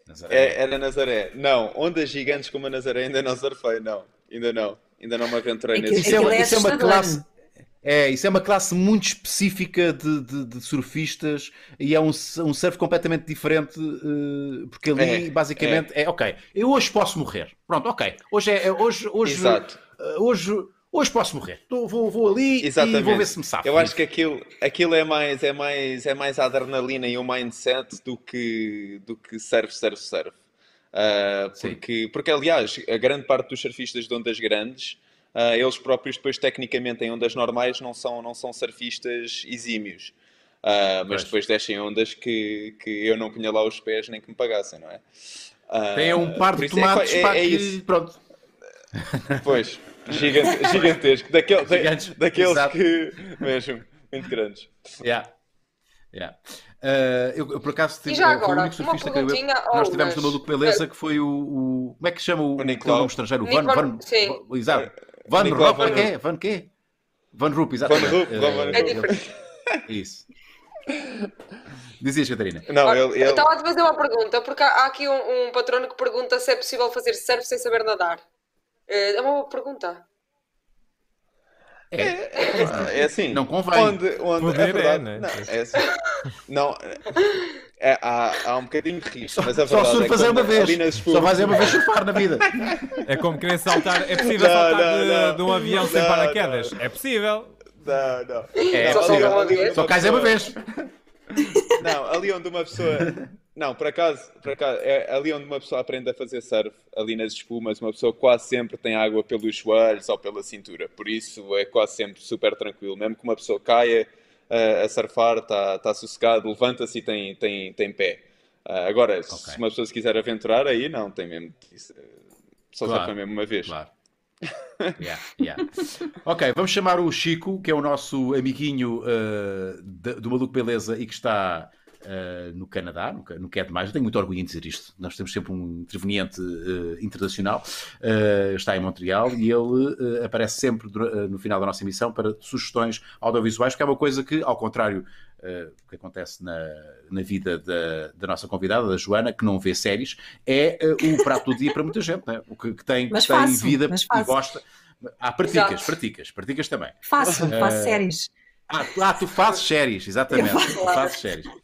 Nazaré. É, era Nazaré. Não, ondas gigantes como a Nazaré ainda não surfei, não. Ainda não. Ainda não me aventurei Aquilo- nesse Isso é, é isso é uma classe. É, isso é uma classe muito específica de, de- de surfistas e é um, um surf completamente diferente, eh, porque ali É, basicamente é. ok, eu hoje posso morrer. Pronto, ok. Hoje é, é- hoje, hoje, Exato. eh, hoje, hoje posso morrer. Tô- vou, vou ali Exatamente. e vou ver se me safo. Eu acho que aquilo, aquilo é mais é mais é mais a adrenalina e o mindset do que do que surf, surf, surf. Sim. porque, porque, aliás, a grande parte dos surfistas de ondas grandes, ah, eles próprios depois tecnicamente em ondas normais não são, não são surfistas exímios. Ah, mas Pois. depois descem ondas que, que eu não punha lá os pés nem que me pagassem, não é? Ah, Tem um par de é tomates é, pá, é que- isso. pronto. Pois, gigante- gigantesco. Daquele, da- Gigantes, daqueles exato. que. Mesmo, muito grandes. Yeah. Yeah. Eh, eu, eu, por acaso tive, E já foi o agora, único surfista que eu, nós tivemos Unas. no Maluco Beleza que foi o, o- como é que chama o, O aquele nome estrangeiro? O Van, Van-. Van- exato. Van Rupp, Van Van quê? Van quê? Van Van exatamente. Rupp, Eh, Van Van É diferente. Isso. Dizias, Catarina? Não, Eu ele, estava a te fazer uma pergunta, porque há aqui um, um patrono que pergunta se é possível fazer surf sem saber nadar. Eh, É uma boa pergunta. É. é assim. Não convém. Onde, onde, Poder é é, verdade. né? Não, é assim. Não, é, há, há um bocadinho de risco, mas a Só verdade surfas é uma vez. Só vais é uma vez surfar na vida. É como querer saltar. É possível Não, saltar não, de, não. de um avião sem Não, paraquedas? É possível. Não, não. É Só onde Só cais é uma vez. Não, ali onde uma pessoa. Não, por acaso, por acaso, é ali onde uma pessoa aprende a fazer surf, ali nas espumas, uma pessoa quase sempre tem água pelos joelhos ou pela cintura. Por isso é quase sempre super tranquilo. Mesmo que uma pessoa caia a surfar, está tá sossegado, levanta-se e tem, tem, tem pé. Ah, agora, Ok. se uma pessoa se quiser aventurar, aí não, tem mesmo. isso, eh, Só Claro, surfa mesmo uma vez. Claro. Yeah, yeah. Ok, vamos chamar o Chico, que é o nosso amiguinho uh, do Maluco Beleza e que está uh, no Canadá, no, no que é demais. Eu tenho muito orgulho em dizer isto. Nós temos sempre um interveniente uh, internacional. Uh, está em Montreal e ele uh, aparece sempre uh, no final da nossa emissão para sugestões audiovisuais, que é uma coisa que, ao contrário uh, que acontece na, na vida da, da nossa convidada, da Joana, que não vê séries, é uh, o prato do dia para muita gente, né? o que, que tem, que Mas tem faço, vida e faço. gosta. Ah, praticas, praticas, praticas também. Faço, faço Eh, séries. Ah, tu- ah, tu fazes séries, exatamente. Eu faço Tu fazes séries.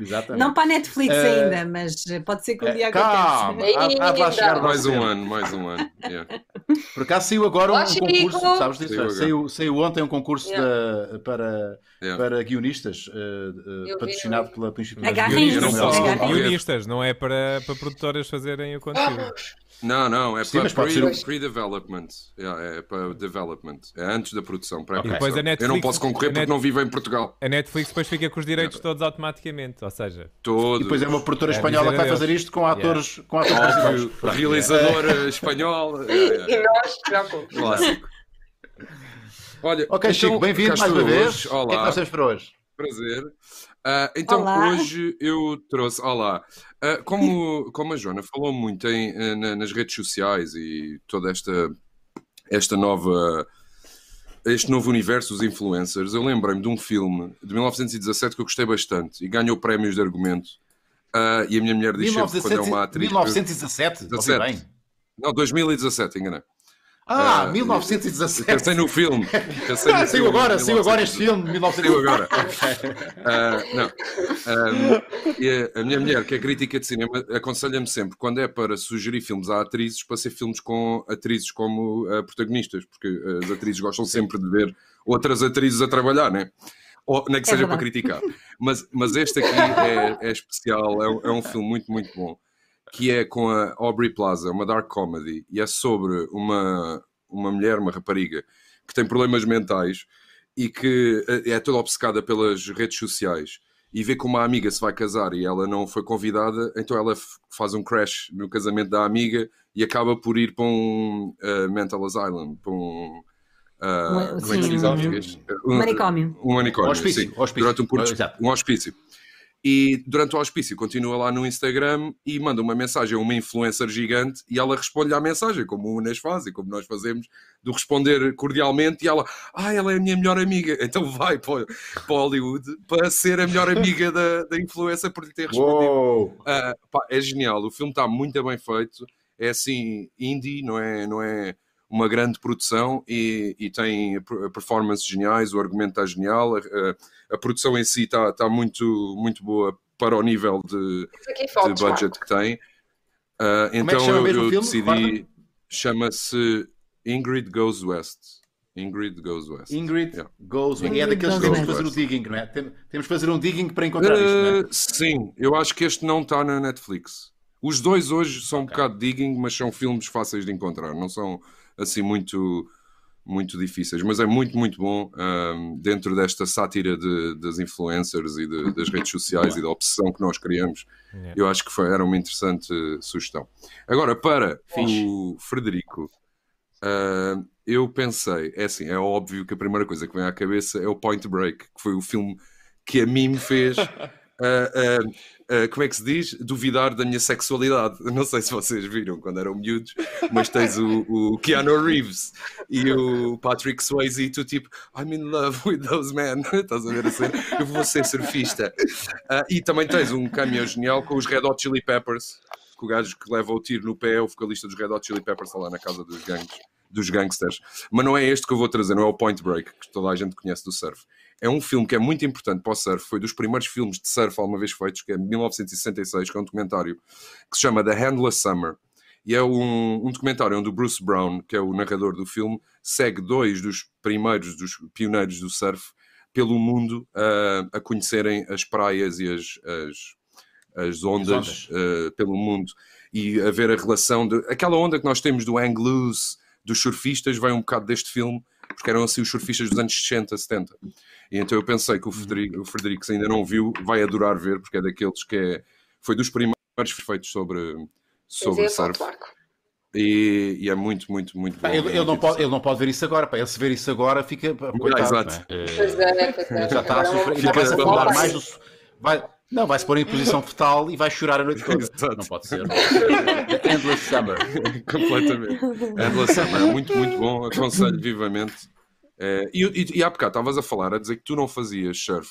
Exatamente. Não para a Netflix Eh, ainda, mas pode ser que um eh, dia aconteça. Há- há de lá chegar Mais um ano, mais um ano. yeah. Por acaso saiu agora um, um Chico! concurso, sabes disso? Saiu. Saiu, saiu ontem um concurso Yeah. da- para, Yeah. para guionistas, eh, vi, patrocinado pela Instituto não Guionistas, não é para, para produtoras fazerem o conteúdo. Não, não, é Sim, para ser pre- pre-development. Yeah, é para development. É antes da produção. Ok. E depois a. Netflix- Eu não posso concorrer porque Net- não vivo em Portugal. A Netflix depois fica com os direitos todos automaticamente, ou seja, Todo. E depois é uma produtora É, espanhola que vai fazer isto com atores, com atores brasileiros. Realizador eh, espanhol. Yeah, E yeah. nós. Clássico. Olha, Ok, então, Chico, bem-vindo mais uma vez. hoje. O que é que Olá, nós temos para hoje? prazer. Ah, então, Olá. hoje eu trouxe. Olá. Ah, como, como a Joana falou muito em, eh, na- nas redes sociais e toda esta, esta nova. Este novo universo dos influencers, eu lembrei-me de um filme de 1917 que eu gostei bastante e ganhou prémios de argumento. Ah, e a minha mulher diz sempre que quando é uma atriz. 1917, ouvi 17. bem. Não, 2017, enganei. Ah, Ah, 1917. Pensei no filme. Pensei no Ah, saiu filme, agora, saiu agora 1917. este filme, Saiu 1917. agora. Ah, não. E a, a minha mulher, que é crítica de cinema, aconselha-me sempre, quando é para sugerir filmes a atrizes, para ser filmes com atrizes como protagonistas, porque as atrizes gostam sempre de ver outras atrizes a trabalhar, né? Ou, nem que É seja para verdade. criticar. Mas, mas este aqui é, é especial, é, é um filme muito, muito bom, que é com a Aubrey Plaza, uma dark comedy, e é sobre uma, uma mulher, uma rapariga, que tem problemas mentais e que eh, é toda obcecada pelas redes sociais e vê que uma amiga se vai casar e ela não foi convidada, então ela faz um crash no casamento da amiga e acaba por ir para um eh, mental asylum, para um. Um- se sim, um-? Um- Manicômio. Um manicômio, Hospício, sim. hospício. Durante um curto um hospício. E durante o hospício continua lá no Instagram e manda uma mensagem a uma influencer gigante e ela responde à mensagem, como o Unas faz e como nós fazemos, do responder cordialmente e ela, ah, ela é a minha melhor amiga, então vai para, para Hollywood para ser a melhor amiga da, da influencer por lhe ter respondido. Ah, pá, é genial, o filme está muito bem feito, é assim, indie, não é, não é uma grande produção e, e tem per- performances geniais, o argumento está genial, a, a- a produção em si está, está muito, muito boa para o nível de, de Marco. budget que tem. Ah, é que então eu, eu decidi, chama-se Ingrid Goes West. Ingrid Goes West. Ingrid Yeah. Goes. Ingrid é daqueles que temos que fazer o West. digging, não é? Tem- Temos que fazer um digging para encontrar isto, não é? Uh, sim, eu acho que este não está na Netflix. Os dois hoje são um Ok. bocado digging, mas são filmes fáceis de encontrar, não são assim muito muito difíceis, mas é muito, muito bom um, dentro desta sátira de- das influencers e de- das redes sociais e da obsessão que nós criamos. Yeah. Eu acho que foi, era uma interessante sugestão. Agora, para o Frederico, uh, eu pensei, é assim, é óbvio que a primeira coisa que vem à cabeça é o Point Break, que foi o filme que a mim me fez. uh, uh, uh, como é que se diz? Duvidar da minha sexualidade. Não sei se vocês viram quando eram miúdos, mas tens o, o Keanu Reeves e o Patrick Swayze e tu tipo, I'm in love with those men. Estás a ver assim? Eu vou ser surfista. Uh, e também tens um cameo genial com os Red Hot Chili Peppers, que o gajo que leva o tiro no pé é o vocalista dos Red Hot Chili Peppers, lá na casa dos gangues, dos gangsters. Mas não é este que eu vou trazer, não é o Point Break, que toda a gente conhece do surf. É um filme que é muito importante para o surf, foi dos primeiros filmes de surf alguma vez feitos, que é de 1966, que é um documentário que se chama The Handless Summer. E é um, um documentário onde o Bruce Brown, que é o narrador do filme, segue dois dos primeiros, dos pioneiros do surf, pelo mundo ah, a conhecerem as praias e as, as, as ondas, ondas. ah, pelo mundo e a ver a relação de aquela onda que nós temos do hang loose, dos surfistas, vem um bocado deste filme, porque eram assim os surfistas dos anos 60, 70. E então eu pensei que o Frederico, o Frederico se ainda não viu, vai adorar ver, porque é daqueles que é, foi dos primeiros feitos sobre, sobre a surf. E, e é muito, muito, muito bom. Ele, ele não pode, ele não pode ver isso agora. Pá. Ele se ver isso agora fica. pá, Coitado, exato. não é? É, é. Já está a sofrer. Fica- afundar mais. Vai, não, vai-se pôr em posição fetal e vai chorar a noite toda. Exato. Não pode ser. The Endless Summer. Completamente. Endless Summer é muito, muito bom. Aconselho vivamente. Eh, e, e, e há bocado estavas a falar, a dizer que tu não fazias surf,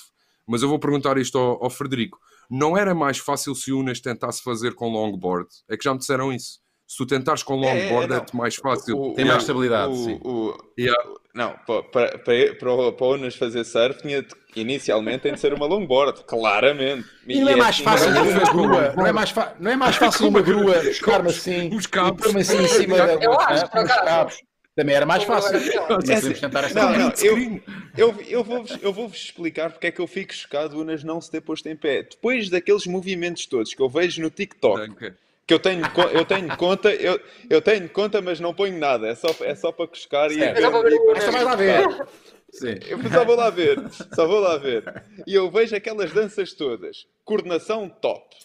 mas eu vou perguntar isto ao, ao Frederico. Não era mais fácil se o Unas tentasse fazer com longboard? É que já me disseram isso. Se tu tentares com longboard é, não. mais fácil. O- Tem mais estabilidade, o- sim. o- Yeah. Não, para, para, para, para o- Unas fazer surf, tinha de- inicialmente tem de ser uma longboard, claramente. E não é mais assim, fácil não é uma fácil. grua. Não é mais, fa- não é mais fácil uma grua buscar-me assim. E pôr-me assim em cima da. Eu acho, por os acaso. Também era mais fácil. Mas É assim, tentar esta não, não, coisa. eu, eu, eu vou-vos eu vou explicar porque é que eu fico chocado o Unas não se ter posto em pé. Depois daqueles movimentos todos que eu vejo no TikTok, que eu tenho, eu tenho conta, eu, eu tenho conta, mas não ponho nada, é só, é só para cuscar e, Só para ver e- vai lá ver. Sim. Eu só vou lá ver, só vou lá ver. E eu vejo aquelas danças todas, coordenação top.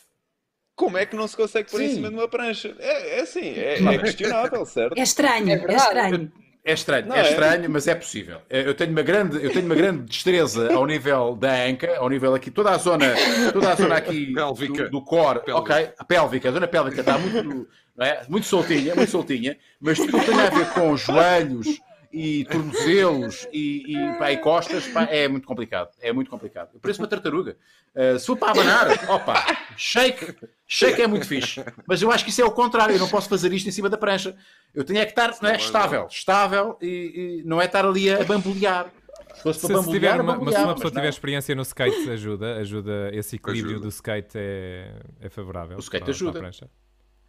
Como é que não se consegue pôr em Sim. cima de uma prancha? É, é assim, é, é questionável, certo? É estranho, É é, estranho. É estranho, Não é é? estranho, mas é possível. Eh, Eu tenho uma grande, eu tenho uma grande destreza ao nível da anca, ao nível aqui, toda a zona, toda a zona aqui Pélvica. do, do core, Pélvica. ok? A pélvica, a zona pélvica está muito, não é? muito soltinha, muito soltinha, mas tudo tem a ver com joelhos e tornozelos e, e, pá, e costas, pá, é muito complicado. É muito complicado. Eu pareço uma tartaruga. Eh, se for para abanar, opa, shake, shake é muito fixe. Mas eu acho que isso é o contrário. Eu não posso fazer isto em cima da prancha. Eu tenho é que estar não é, estável, estável e, e não é estar ali a bambolear. Se fosse Se, para tiver bambolear, uma, mas se uma pessoa não. tiver experiência no skate, ajuda, ajuda esse equilíbrio Ajuda. do skate é, é favorável. O skate para- para a ajuda. prancha.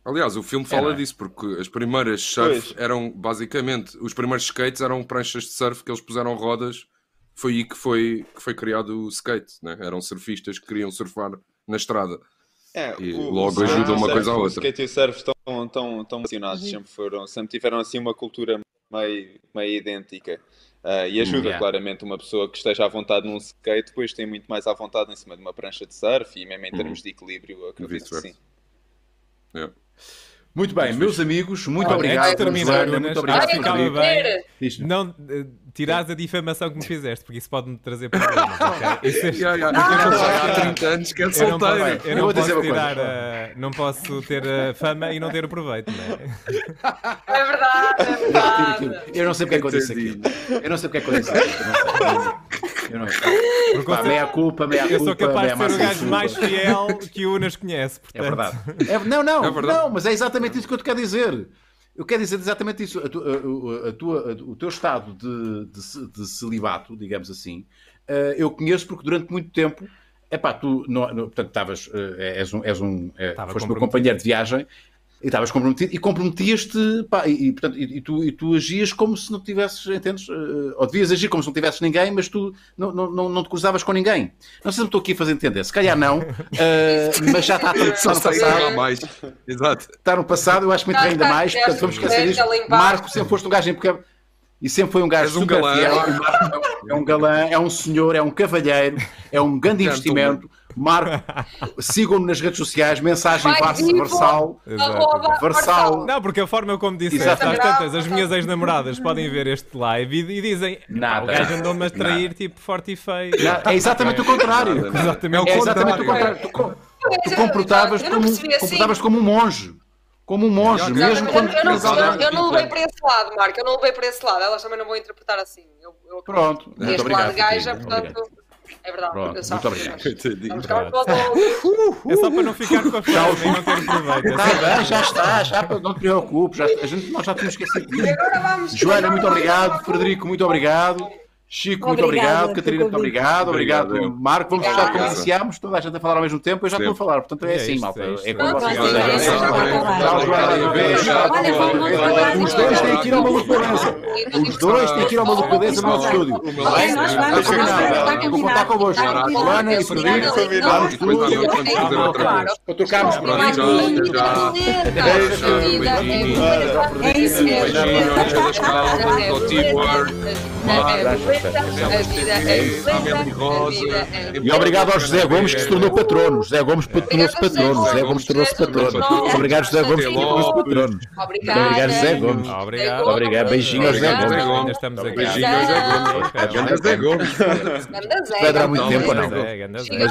Aliás, o filme É, fala não é? disso, porque as primeiras surf Pois. eram basicamente, os primeiros skates eram pranchas de surf que eles puseram rodas. Foi aí que foi, que foi criado o skate, né? Eram surfistas que queriam surfar na estrada. É, E o- logo o ajuda o uma surf- coisa à O outra. skate e o surf estão, estão, estão relacionados, sempre, foram, sempre tiveram assim uma cultura meio, meio idêntica. Ah, e ajuda Yeah. claramente uma pessoa que esteja à vontade num skate, depois tem muito mais à vontade em cima de uma prancha de surf e mesmo em termos de equilíbrio, acredito que sim. Yeah. Muito bem, meus amigos, muito Olha, obrigado. de terminar, Unas, muito obrigado. ficava bem. Não eh, tirares a difamação que me fizeste, porque isso pode-me trazer problemas. ok? Isso é- Yeah, yeah. não há tirar- 30 anos que é Eu não posso, solteira. eu não vou posso tirar a- não posso ter a fama e não ter o proveito, não é? É verdade, é verdade. Eu não sei porque é que eu disse aquilo. Eu não sei porque é que eu disse aquilo. Eu não sei. Porque Pá, eu, meia culpa, meia eu culpa. sou capaz de ser o gajo mais fiel que o Unas conhece, É portanto. verdade. É- não, não, É verdade. não, mas é exatamente isso que eu te quero dizer. Eu quero dizer exatamente isso. A tu- a- a- a tua- a- o teu estado de, de de celibato, digamos assim, eh, eu conheço porque durante muito tempo, epá, tu, não, portanto, estavas, eh, és um, és um eh, Estava foste meu companheiro de viagem e estavas comprometido e comprometias-te, pá, e, e, portanto, e, e tu, e tu agias como se não tivesses, entendes? Eh, ou devias agir como se não tivesses ninguém, mas tu não, não, não, não te cruzavas com ninguém. Não sei se me estou aqui a fazer entender, se calhar não, eh, mas já está, está Só no passado mais. Exato. está no passado, eu acho que me entrei ainda mais, portanto vamos esquecer lá embaixo. Marco sempre foste um gajo impecável e sempre foi um gajo um super galã. fiel. É um galã, é um senhor, é um cavalheiro, é um grande investimento. Marco, sigam-no nas redes sociais, mensagem. Varsal. Varsal. Não, porque a forma como disseste, Exatamente. às tantas, as minhas ex-namoradas podem ver este live e, e dizem: Nada. "Pá, o gajo andou-me a trair tipo forte e feio. Não, É exatamente o contrário. Nada, nada. Exatamente. É exatamente o contrário. Tu, tu comportavas Eu não como, assim. comportavas como um monge. Como um monge, mesmo Eu, quando eu, não, eu, eu não levei para esse lado, Marco. Eu não levei para esse lado. Elas também não vão interpretar assim. Eu, eu Pronto, muito neste obrigado. lado de gaja, portanto. obrigado. É verdade. Pronto, eu só- muito obrigado. É só para não ficar com a fama e não ter proveito. É Está só- bem, já está, já, não te preocupes, já, a gente, nós já tínhamos esquecido disso. Agora vamos. Joana, muito obrigado. Frederico, muito obrigado. Chico, muito obrigado. Catarina, muito obrigado. Obrigado, Obrigado. Marco. Vamos fechar como iniciámos. Toda a gente a falar ao mesmo tempo. Eu já estou a falar, portanto é É assim, malta. é. É Pronto, vocês acabar. Os dois têm que ir ao maluco da dança. Os dois têm que ir ao maluco da dança no nosso estúdio. Está Vou contar convosco. Joana e Frederico. Vamos. Para trocarmos. Beijinho, beijinho. É isso mesmo. É, E obrigado ao José Gomes que se tornou patrono. José Gomes tornou-se patrono. José Gomes tornou-se patrono. Obrigado, José Gomes, que tornou-se patrono. Obrigado, José Gomes. Obrigado. Beijinho ao José. Gomes. Beijinho ao Zé Gomes. Ganda Zé Gomes. Vai durar muito tempo ou não?